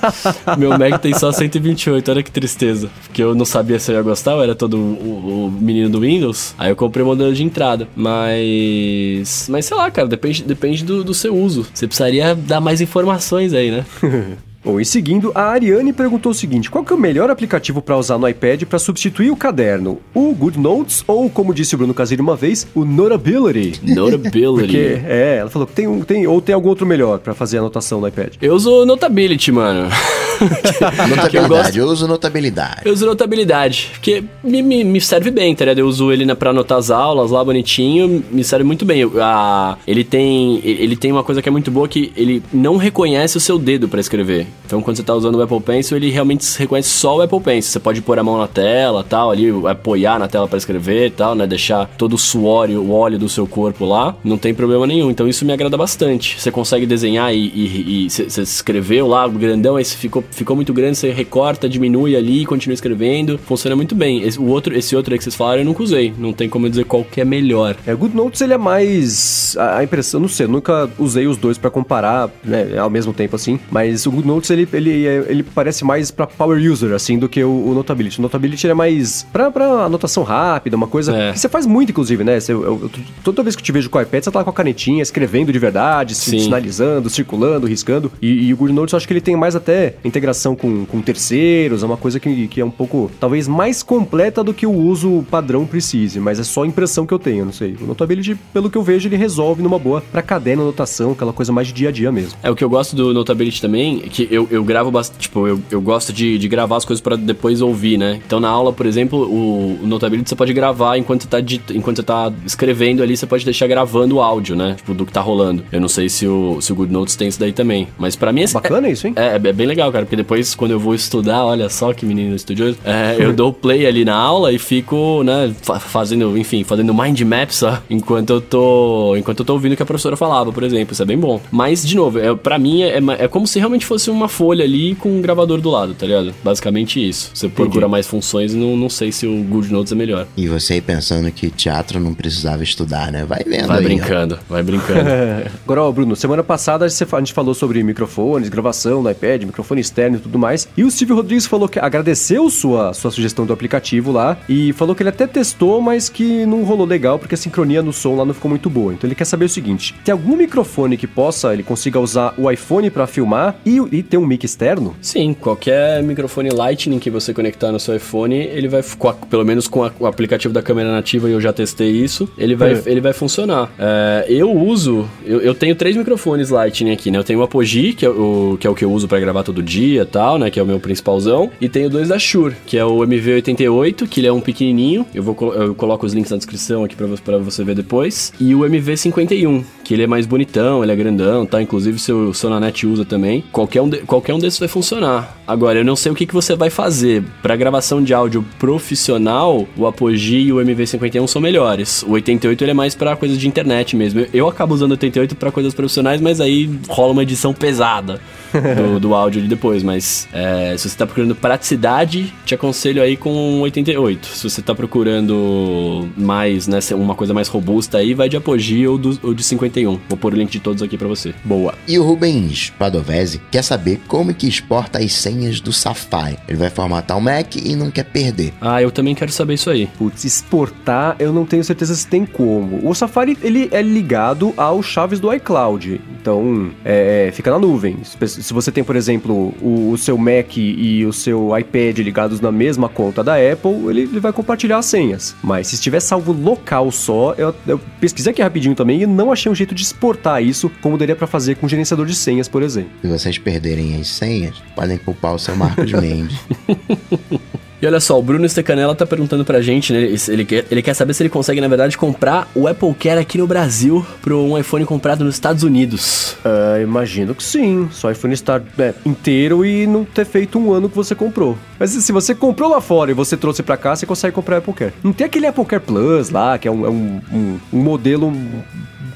meu Mac tem só 128, olha que tristeza. Porque eu não sabia se eu ia gostar, eu era todo o, o menino do Windows. Aí eu comprei o modelo de entrada. Mas. Mas sei lá, cara, depende, depende do, do seu uso. Você precisaria dar mais informações aí, né? Bom, e seguindo, a Ariane perguntou o seguinte: qual que é o melhor aplicativo para usar no iPad para substituir o caderno? O Good Notes ou, como disse o Bruno Caseiro uma vez, o Notability? Notability. Porque, é, ela falou que tem um, tem, ou tem algum outro melhor para fazer a anotação no iPad. Eu uso Notability, mano. Notabilidade, eu, uso notabilidade. Eu uso notabilidade, porque me, me, me serve bem, tá ligado? Eu uso ele pra anotar as aulas lá bonitinho, me serve muito bem. Eu- a- ele, tem, ele tem uma coisa que é muito boa que ele não reconhece o seu dedo pra escrever. Então quando você tá usando o Apple Pencil, ele realmente reconhece só o Apple Pencil. Você pode pôr a mão na tela, tal, ali, apoiar na tela pra escrever e tal, né? Deixar todo o suor e o óleo do seu corpo lá, não tem problema nenhum. Então isso me agrada bastante. Você consegue desenhar e, você escreveu lá, grandão, aí ficou, ficou muito grande, você recorta, diminui ali, continua escrevendo. Funciona muito bem. Esse, o outro, esse outro aí que vocês falaram eu nunca usei. Não tem como eu dizer qual que é melhor. É, o Good Notes ele é mais. A a impressão, não sei, eu nunca usei os dois pra comparar, né, ao mesmo tempo assim. Mas o Good Notes ele, ele, é- ele parece mais pra power user, assim, do que o, o Notability. O Notability é mais pra, pra anotação rápida, uma coisa É. que você faz muito, inclusive, né? Você- eu- eu- toda vez que eu te vejo com o iPad, você tá lá com a canetinha, escrevendo de verdade, Sim. sinalizando, circulando, riscando. E, e o Good Notes eu acho que ele tem mais até integração com, com terceiros, é uma coisa que, que é um pouco, talvez, mais completa do que o uso padrão precise, mas é só a impressão que eu tenho, não sei. O Notability, pelo que eu vejo, ele resolve numa boa pra caderno, anotação, aquela coisa mais de dia a dia mesmo. É, o que eu gosto do Notability também, é que eu, eu gravo bastante. Tipo, eu, eu gosto de, de gravar as coisas para depois ouvir, né? Então na aula, por exemplo, o, o Notability você pode gravar enquanto você, tá enquanto você tá escrevendo ali, você pode deixar gravando o áudio, né? Tipo, do que tá rolando. Eu não sei se o, se o Good Notes tem isso daí também. Mas para mim é. Bacana isso, hein? É, é, bem legal, cara, porque depois, quando eu vou estudar, olha só que menino estudioso, é, eu dou play ali na aula e fico, né, fazendo, enfim, fazendo mind maps ó, enquanto eu tô. Enquanto eu tô ouvindo o que a professora falava, por exemplo. Isso é bem bom. Mas, de novo, é, para mim é, é, como se realmente fosse uma folha ali com um gravador do lado, tá ligado? Basicamente isso. Você Entendi. procura mais funções e não, não sei se o Good Notes é melhor. E você aí pensando que teatro não precisava estudar, né? Vai vendo. Vai aí, brincando, ó. vai brincando. Agora, ó, Bruno, semana passada a gente falou sobre microfones, gravação no iPad, microfone externo e tudo mais. E o Silvio Rodrigues falou que agradeceu sua, sua sugestão do aplicativo lá e falou que ele até testou, mas que não rolou legal porque a sincronia no som lá não ficou muito boa. Então ele quer saber o seguinte: tem algum microfone que possa, ele consiga usar o iPhone para filmar e, e ter um mic externo? Sim, qualquer microfone Lightning que você conectar no seu iPhone, ele vai, pelo menos com a, o aplicativo da câmera nativa, e eu já testei isso, ele vai, é. ele vai funcionar. É, eu uso, eu, eu, tenho três microfones Lightning aqui, né? Eu tenho o Apogee, que é o, que é o que eu uso para gravar todo dia e tal, né? Que é o meu principalzão. E tenho dois da Shure, que é o MV88, que ele é um pequenininho. Eu, vou, eu coloco os links na descrição aqui para você ver depois. E o MV51, que ele é mais bonitão, ele é grandão, tá? Inclusive seu, Nanete usa também. Qualquer um, de, qualquer um desses vai funcionar. Agora, eu não sei o que, que você vai fazer. Para gravação de áudio profissional, o Apogee e o MV51 são melhores. O 88 ele é mais para coisas de internet mesmo. Eu, eu acabo usando o 88 para coisas profissionais, mas aí rola uma edição pesada do, do áudio ali depois. Mas é, se você tá procurando praticidade, te aconselho aí com 88. Se você tá procurando mais, né, uma coisa mais robusta aí, vai de Apogee ou, do, ou de 51. Vou pôr o link de todos aqui para você. Boa. E o Rubens Padovese quer saber como que exporta as senhas do Safari. Ele vai formatar o Mac e não quer perder. Ah, eu também quero saber isso aí. Putz, exportar, eu não tenho certeza se tem como. O Safari, ele é ligado ao chaves do iCloud. Então, é, fica na nuvem. Se você tem, por exemplo, o, o, seu Mac e o seu iPad ligados na mesma conta da Apple, ele, ele vai compartilhar as senhas. Mas se estiver salvo local só, eu, eu, pesquisei aqui rapidinho também e não achei um jeito de exportar isso como daria para fazer com o gerenciador de senhas, por exemplo. Se vocês perderem as senhas, podem culpar o seu Marcos Mendes. E olha só, o Bruno Stecanella tá perguntando pra gente, né? Ele quer, ele quer saber se ele consegue, na verdade, comprar o Apple Care aqui no Brasil para um iPhone comprado nos Estados Unidos. Uh, imagino que sim. Só iPhone estar é, inteiro e não ter feito um ano que você comprou. Mas se você comprou lá fora e você trouxe para cá, você consegue comprar o Apple Care. Não tem aquele Apple Care Plus lá, que é um, é um, um, um modelo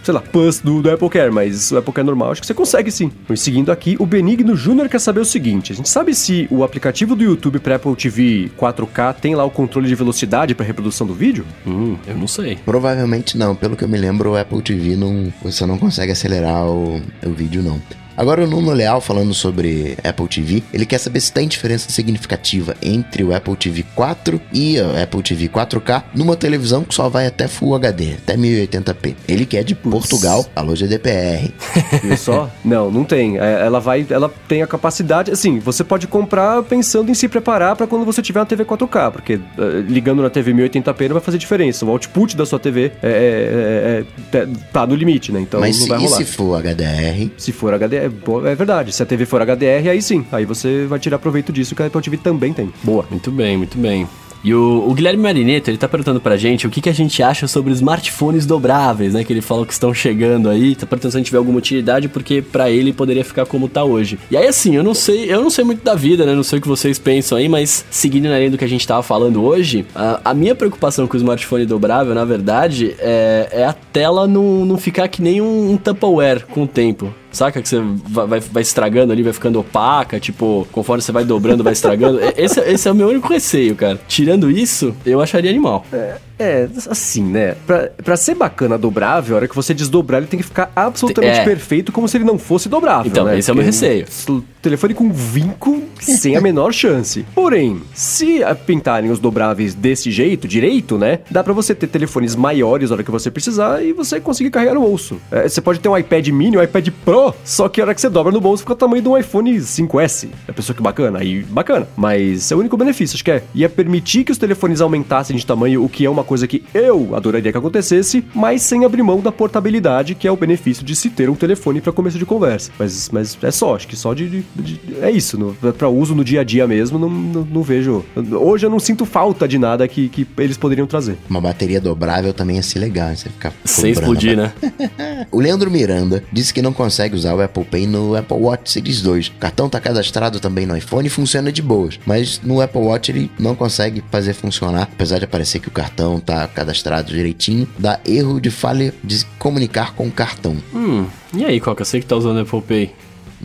sei lá, Plus do, do Apple Care, mas o Apple Care normal acho que você consegue sim. E seguindo aqui, o Benigno Júnior quer saber o seguinte: a gente sabe se o aplicativo do YouTube para Apple TV 4K tem lá o controle de velocidade para reprodução do vídeo? Hum, eu não sei. Provavelmente não. Pelo que eu me lembro, o Apple TV não, você não consegue acelerar o, o vídeo não. Agora o Nuno Leal falando sobre Apple TV, ele quer saber se tem diferença significativa entre o Apple TV 4 e o Apple TV 4K numa televisão que só vai até Full HD, até 1080p. Ele quer de Portugal, alô GDPR. Viu só? Não, não tem. É, ela vai, ela tem a capacidade, assim, você pode comprar pensando em se preparar para quando você tiver uma TV 4K, porque uh, ligando na TV 1080p não vai fazer diferença. O output da sua TV é, é, é, é tá no limite, né? Então Mas não vai rolar. Mas se for HDR? Se for HDR, é, é verdade. Se a TV for HDR, aí sim. Aí você vai tirar proveito disso que a Apple TV também tem. Boa. Muito bem, muito bem. E o, o, Guilherme Marineto, ele tá perguntando pra gente o que, que a gente acha sobre smartphones dobráveis, né? Que ele falou que estão chegando aí. Tá perguntando se a gente vê alguma utilidade, porque para ele poderia ficar como tá hoje. E aí, assim, eu não sei, eu não sei muito da vida, né? Não sei o que vocês pensam aí, mas seguindo na linha do que a gente tava falando hoje, a, a minha preocupação com o smartphone dobrável, na verdade, é, é a tela não, não ficar que nem um, um Tupperware com o tempo saca? Que você vai, vai, vai, estragando ali, vai ficando opaca, tipo, conforme você vai dobrando, vai estragando. esse, esse é o meu único receio, cara. Tirando isso, eu acharia animal. É. É, assim, né? Pra, pra ser bacana dobrável, a hora que você desdobrar, ele tem que ficar absolutamente é. perfeito, como se ele não fosse dobrável. Então, né? esse é o meu receio. Telefone com vinco sem a menor chance. Porém, se pintarem os dobráveis desse jeito, direito, né? Dá pra você ter telefones maiores na hora que você precisar e você conseguir carregar no bolso. É, você pode ter um iPad mini, um iPad Pro, só que a hora que você dobra no bolso fica o tamanho de um iPhone 5S. É pessoa que bacana, aí bacana. Mas é o único benefício, acho que é. Ia permitir que os telefones aumentassem de tamanho, o que é uma uma coisa que eu adoraria que acontecesse, mas sem abrir mão da portabilidade, que é o benefício de se ter um telefone para começo de conversa. Mas, mas é só, acho que só de. de, de é isso, para uso no dia a dia mesmo, não, não, não, vejo. Hoje eu não sinto falta de nada que, que eles poderiam trazer. Uma bateria dobrável também ia ser legal, você ficar. Sem explodir, né? o Leandro Miranda disse que não consegue usar o Apple Pay no Apple Watch Series 2. O cartão tá cadastrado também no iPhone e funciona de boas, mas no Apple Watch ele não consegue fazer funcionar, apesar de aparecer que o cartão tá cadastrado direitinho, dá erro de falha de comunicar com o cartão. Hum, e aí, Coca, você que tá usando Apple Pay?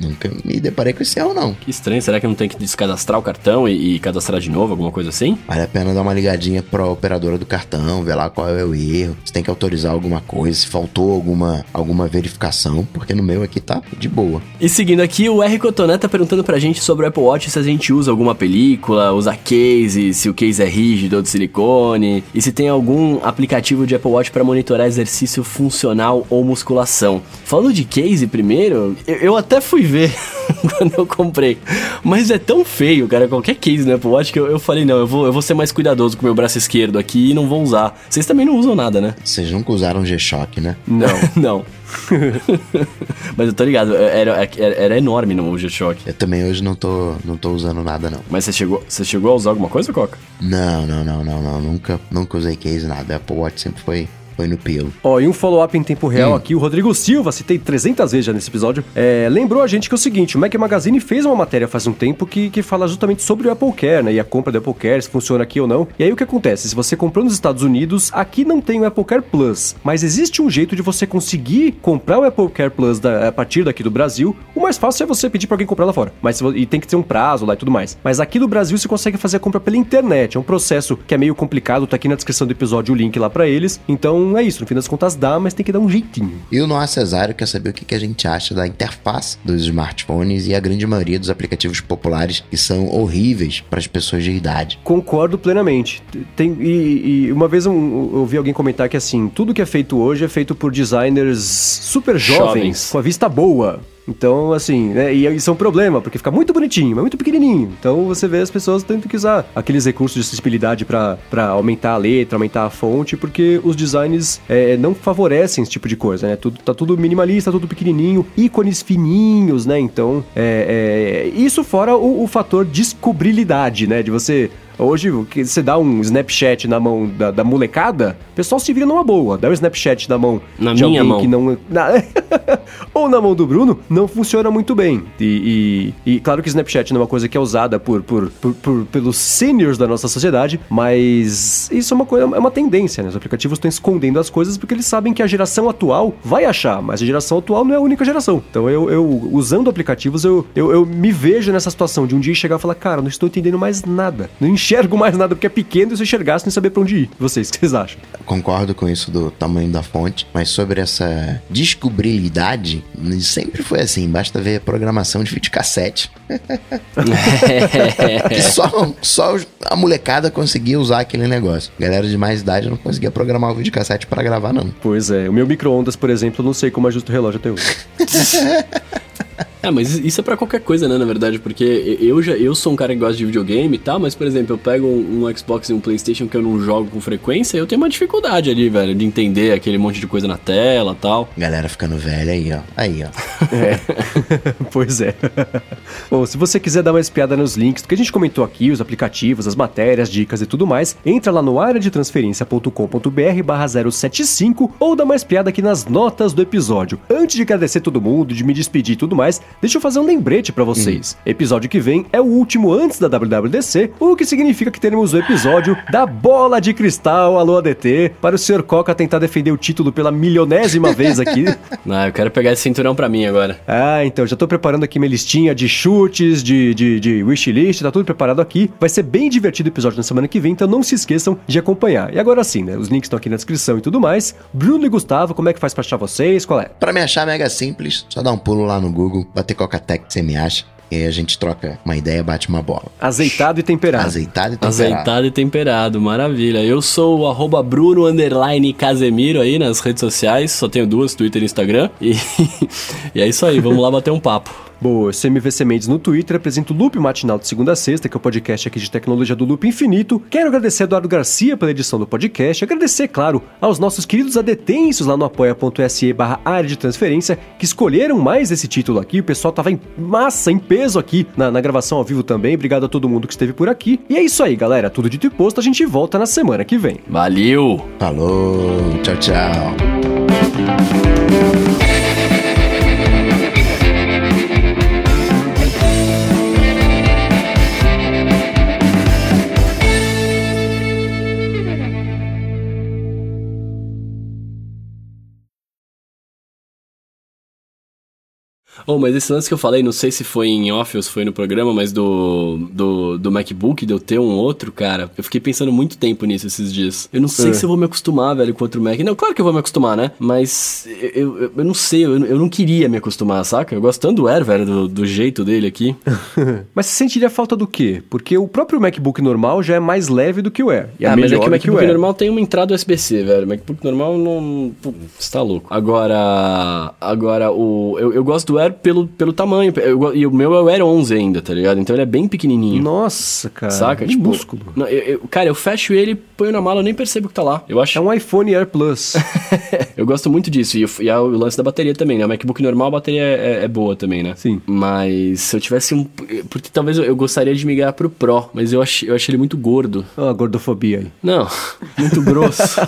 Nunca me deparei com esse erro, não. Que estranho, será que não tem que descadastrar o cartão e, e, cadastrar de novo, alguma coisa assim? Vale a pena dar uma ligadinha pra operadora do cartão, ver lá qual é o erro, se tem que autorizar alguma coisa, se faltou alguma, alguma verificação, porque no meu aqui tá de boa. E seguindo aqui, o R Cotoné tá perguntando pra gente sobre o Apple Watch se a gente usa alguma película, usa case, se o case é rígido ou de silicone, e se tem algum aplicativo de Apple Watch para monitorar exercício funcional ou musculação. Falando de case primeiro, eu, eu até fui ver quando eu comprei. Mas é tão feio, cara, qualquer case né? Apple Watch que eu, eu falei, não, eu vou, eu vou ser mais cuidadoso com o meu braço esquerdo aqui e não vou usar. Vocês também não usam nada, né? Vocês nunca usaram G-Shock, né? Não, não. Mas eu tô ligado, era, era, era enorme no G-Shock. Eu também hoje não tô, não tô usando nada, não. Mas você chegou, você chegou a usar alguma coisa, Coca? Não, não, não, não, não. Nunca, nunca usei case, nada. Apple Watch sempre foi no pelo. Ó, e um follow-up em tempo real hum. aqui, o Rodrigo Silva, citei 300 vezes já nesse episódio, é, lembrou a gente que é o seguinte, o Mac Magazine fez uma matéria faz um tempo que, que fala justamente sobre o Apple Care, né, e a compra do Apple Care, se funciona aqui ou não. E aí o que acontece? Se você comprou nos Estados Unidos, aqui não tem o Apple Care Plus, mas existe um jeito de você conseguir comprar o Apple Care Plus da, a partir daqui do Brasil. O mais fácil é você pedir para alguém comprar lá fora, mas e tem que ter um prazo lá e tudo mais. Mas aqui no Brasil você consegue fazer a compra pela internet, é um processo que é meio complicado, tá aqui na descrição do episódio o link lá para eles. Então é isso, no fim das contas dá, mas tem que dar um jeitinho. E o Noah Cesário quer saber o que a gente acha da interface dos smartphones e a grande maioria dos aplicativos populares que são horríveis para as pessoas de idade. Concordo plenamente. Tem, e, e uma vez eu, eu ouvi alguém comentar que assim, tudo que é feito hoje é feito por designers super jovens, jovens. com a vista boa. Então, assim, né, e isso é um problema, porque fica muito bonitinho, mas muito pequenininho. Então, você vê as pessoas tendo que usar aqueles recursos de acessibilidade para aumentar a letra, aumentar a fonte, porque os designs é, não favorecem esse tipo de coisa, né? Tudo, tá tudo minimalista, tudo pequenininho, ícones fininhos, né? Então, é, é, isso fora o, o fator descobrilidade, né? De você Hoje, que você dá um Snapchat na mão da, da, molecada, o pessoal se vira numa boa. Dá um Snapchat na mão na de minha mão. que não. Na, ou na mão do Bruno, não funciona muito bem. E, e, e, claro que Snapchat não é uma coisa que é usada por, por, por, por, pelos seniors da nossa sociedade, mas isso é uma coisa, é uma tendência, né? Os aplicativos estão escondendo as coisas porque eles sabem que a geração atual vai achar, mas a geração atual não é a única geração. Então eu, eu usando aplicativos, eu, eu, eu me vejo nessa situação de um dia chegar e falar, cara, não estou entendendo mais nada. Não enxergo enxergo mais nada porque é pequeno e se eu enxergasse nem saber pra onde ir. Vocês, o que vocês acham? Concordo com isso do tamanho da fonte, mas sobre essa descobribilidade, sempre foi assim, basta ver programação de videocassete. que só, só a molecada conseguia usar aquele negócio. Galera de mais idade não conseguia programar o videocassete para gravar, não. Pois é, o meu micro-ondas, por exemplo, eu não sei como ajusta o relógio até hoje. É, mas isso é para qualquer coisa, né, na verdade, porque eu já eu sou um cara que gosta de videogame e tal, mas por exemplo, eu pego um, um, Xbox e um PlayStation que eu não jogo com frequência, eu tenho uma dificuldade ali, velho, de entender aquele monte de coisa na tela, tal. Galera ficando velha aí, ó. Aí, ó. É. pois é. Bom, se você quiser dar uma espiada nos links do que a gente comentou aqui, os aplicativos, as matérias, dicas e tudo mais, entra lá no área de transferência.com.br/075 ou dá uma espiada aqui nas notas do episódio. Antes de agradecer todo mundo, de me despedir e tudo mais, Deixa eu fazer um lembrete para vocês. Hum. Episódio que vem é o último antes da WWDC, o que significa que teremos o episódio da Bola de Cristal, alô ADT, para o Sr. Coca tentar defender o título pela milionésima vez aqui. Não, eu quero pegar esse cinturão para mim agora. Ah, então, já tô preparando aqui minha listinha de chutes, de, de, de wishlist, tá tudo preparado aqui. Vai ser bem divertido o episódio na semana que vem, então não se esqueçam de acompanhar. E agora sim, né? Os links estão aqui na descrição e tudo mais. Bruno e Gustavo, como é que faz pra achar vocês? Qual é? Para me achar mega simples, só dá um pulo lá no Google, bater Coca-Tech que você me acha. E aí a gente troca uma ideia, bate uma bola. Azeitado e temperado. Azeitado e temperado. Azeitado e temperado, maravilha. Eu sou o arroba Bruno Casemiro aí nas redes sociais, só tenho duas, Twitter e Instagram. E, e é isso aí, vamos lá bater um papo. Boa, eu sou MVC Mendes no Twitter, apresento o Loop Matinal de segunda a sexta, que é o podcast aqui de tecnologia do Loop Infinito. Quero agradecer a Eduardo Garcia pela edição do podcast, agradecer, claro, aos nossos queridos adetensos lá no apoia.se barra área de transferência, que escolheram mais esse título aqui, o pessoal tava em massa, em peso aqui na, na gravação ao vivo também, obrigado a todo mundo que esteve por aqui. E é isso aí, galera, tudo dito e posto, a gente volta na semana que vem. Valeu! Falou, tchau, tchau. Oh, mas esse lance que eu falei, não sei se foi em off ou se foi no programa, mas do, do, do MacBook, de eu ter um outro, cara, eu fiquei pensando muito tempo nisso esses dias. Eu não sei É. se eu vou me acostumar, velho, com outro Mac. Não, claro que eu vou me acostumar, né? Mas eu, eu, eu não sei, eu, eu não queria me acostumar, saca? Eu gosto tanto do Air, velho, do, do jeito dele aqui. Mas você sentiria falta do quê? Porque o próprio MacBook normal já é mais leve do que o Air. E ah, é mas é que o MacBook normal tem uma entrada USB-C, velho. O MacBook normal não. Pô, você tá louco. Agora. Agora, o. Eu, eu gosto do Air pelo, pelo tamanho. Eu e o meu é o Air 11 ainda, tá ligado? Então ele é bem pequenininho. Nossa, cara. Saca? Que músculo. não, eu- eu- cara, eu fecho ele, ponho na mala, eu nem percebo que tá lá. Eu acho. É um iPhone Air Plus. eu gosto muito disso. E, o- e a- o lance da bateria também, né? O MacBook normal, a bateria é, é boa também, né? Sim. Mas se eu tivesse um. Porque talvez eu, eu gostaria de migrar pro Pro, mas eu achei, eu achei ele muito gordo. Ó, a gordofobia aí. Não, muito grosso.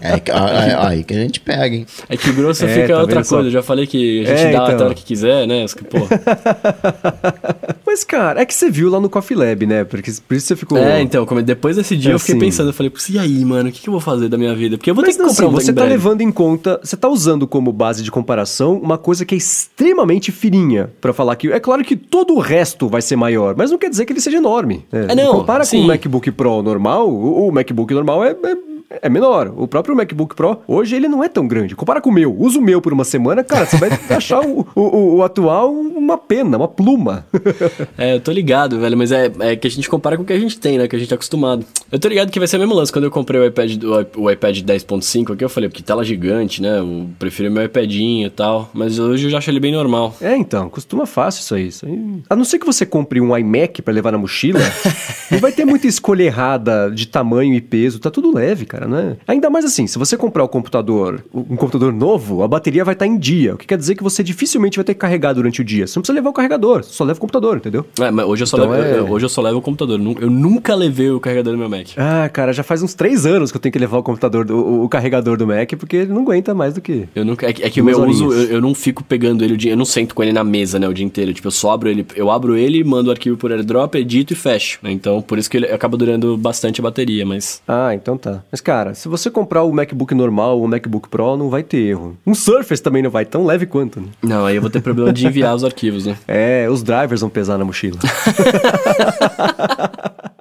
É, ó, aí que a gente pega, hein? É que grosso É, fica tá outra vendo só? coisa. Eu já falei que a gente É, dá então. a hora que quiser, né? As que, Pô. Mas, cara, é que você viu lá no Coffee Lab, né? Porque, por isso você ficou. É, então, depois desse dia É, eu fiquei assim. pensando, eu falei, "Putz, e aí, mano, o que, que eu vou fazer da minha vida? Porque eu vou Mas ter que não, comprar assim, um você tá levando em conta, você tá usando como base de comparação uma coisa que é extremamente fininha pra falar que é claro que todo o resto vai ser maior, mas não quer dizer que ele seja enorme. né? É, não, Compara com sim. o MacBook Pro normal, o, o MacBook normal é, é é menor. O próprio MacBook Pro, hoje ele não é tão grande. Compara com o meu. Usa o meu por uma semana, cara, você vai achar o, o, o- atual uma pena, uma pluma. É, eu tô ligado, velho, mas é, é que a gente compara com o que a gente tem, né? Que a gente tá acostumado. Eu tô ligado que vai ser o mesmo lance. Quando eu comprei o iPad, do- o iPad 10.5 aqui, eu falei, porque tela gigante, né? Eu prefiro meu iPadinho e tal. Mas hoje eu já acho ele bem normal. É, então, costuma fácil isso aí. Isso aí- A não ser que você compre um iMac pra levar na mochila, não vai ter muita escolha errada de tamanho e peso, tá tudo leve, cara, né? Ainda mais assim, se você comprar o computador, um computador novo, a bateria vai estar em dia, o que quer dizer que você dificilmente vai ter que carregar durante o dia. Você não precisa levar o carregador, só leva o computador, entendeu? É, mas hoje eu só, Então levo, é- eu- hoje eu só levo o computador. Eu nunca levei o carregador do meu Mac. Ah, cara, já faz uns três anos que eu tenho que levar o computador, do- o, o carregador do Mac, porque ele não aguenta mais do que. Eu nunca, é, que- é que o meu uso, eu, eu não fico pegando ele o dia, eu não sento com ele na mesa, né, o dia inteiro. Tipo, eu só abro ele, eu abro ele, mando o arquivo por airdrop, edito e fecho. né? Então, por isso que ele acaba durando bastante a bateria, mas Ah, então tá. Mas, cara, se você comprar o MacBook normal ou o MacBook Pro, não vai ter erro. Um Surface também não vai, tão leve quanto, né? não, aí eu vou ter problema de enviar os arquivos, né? É, os drivers vão pesar na mochila.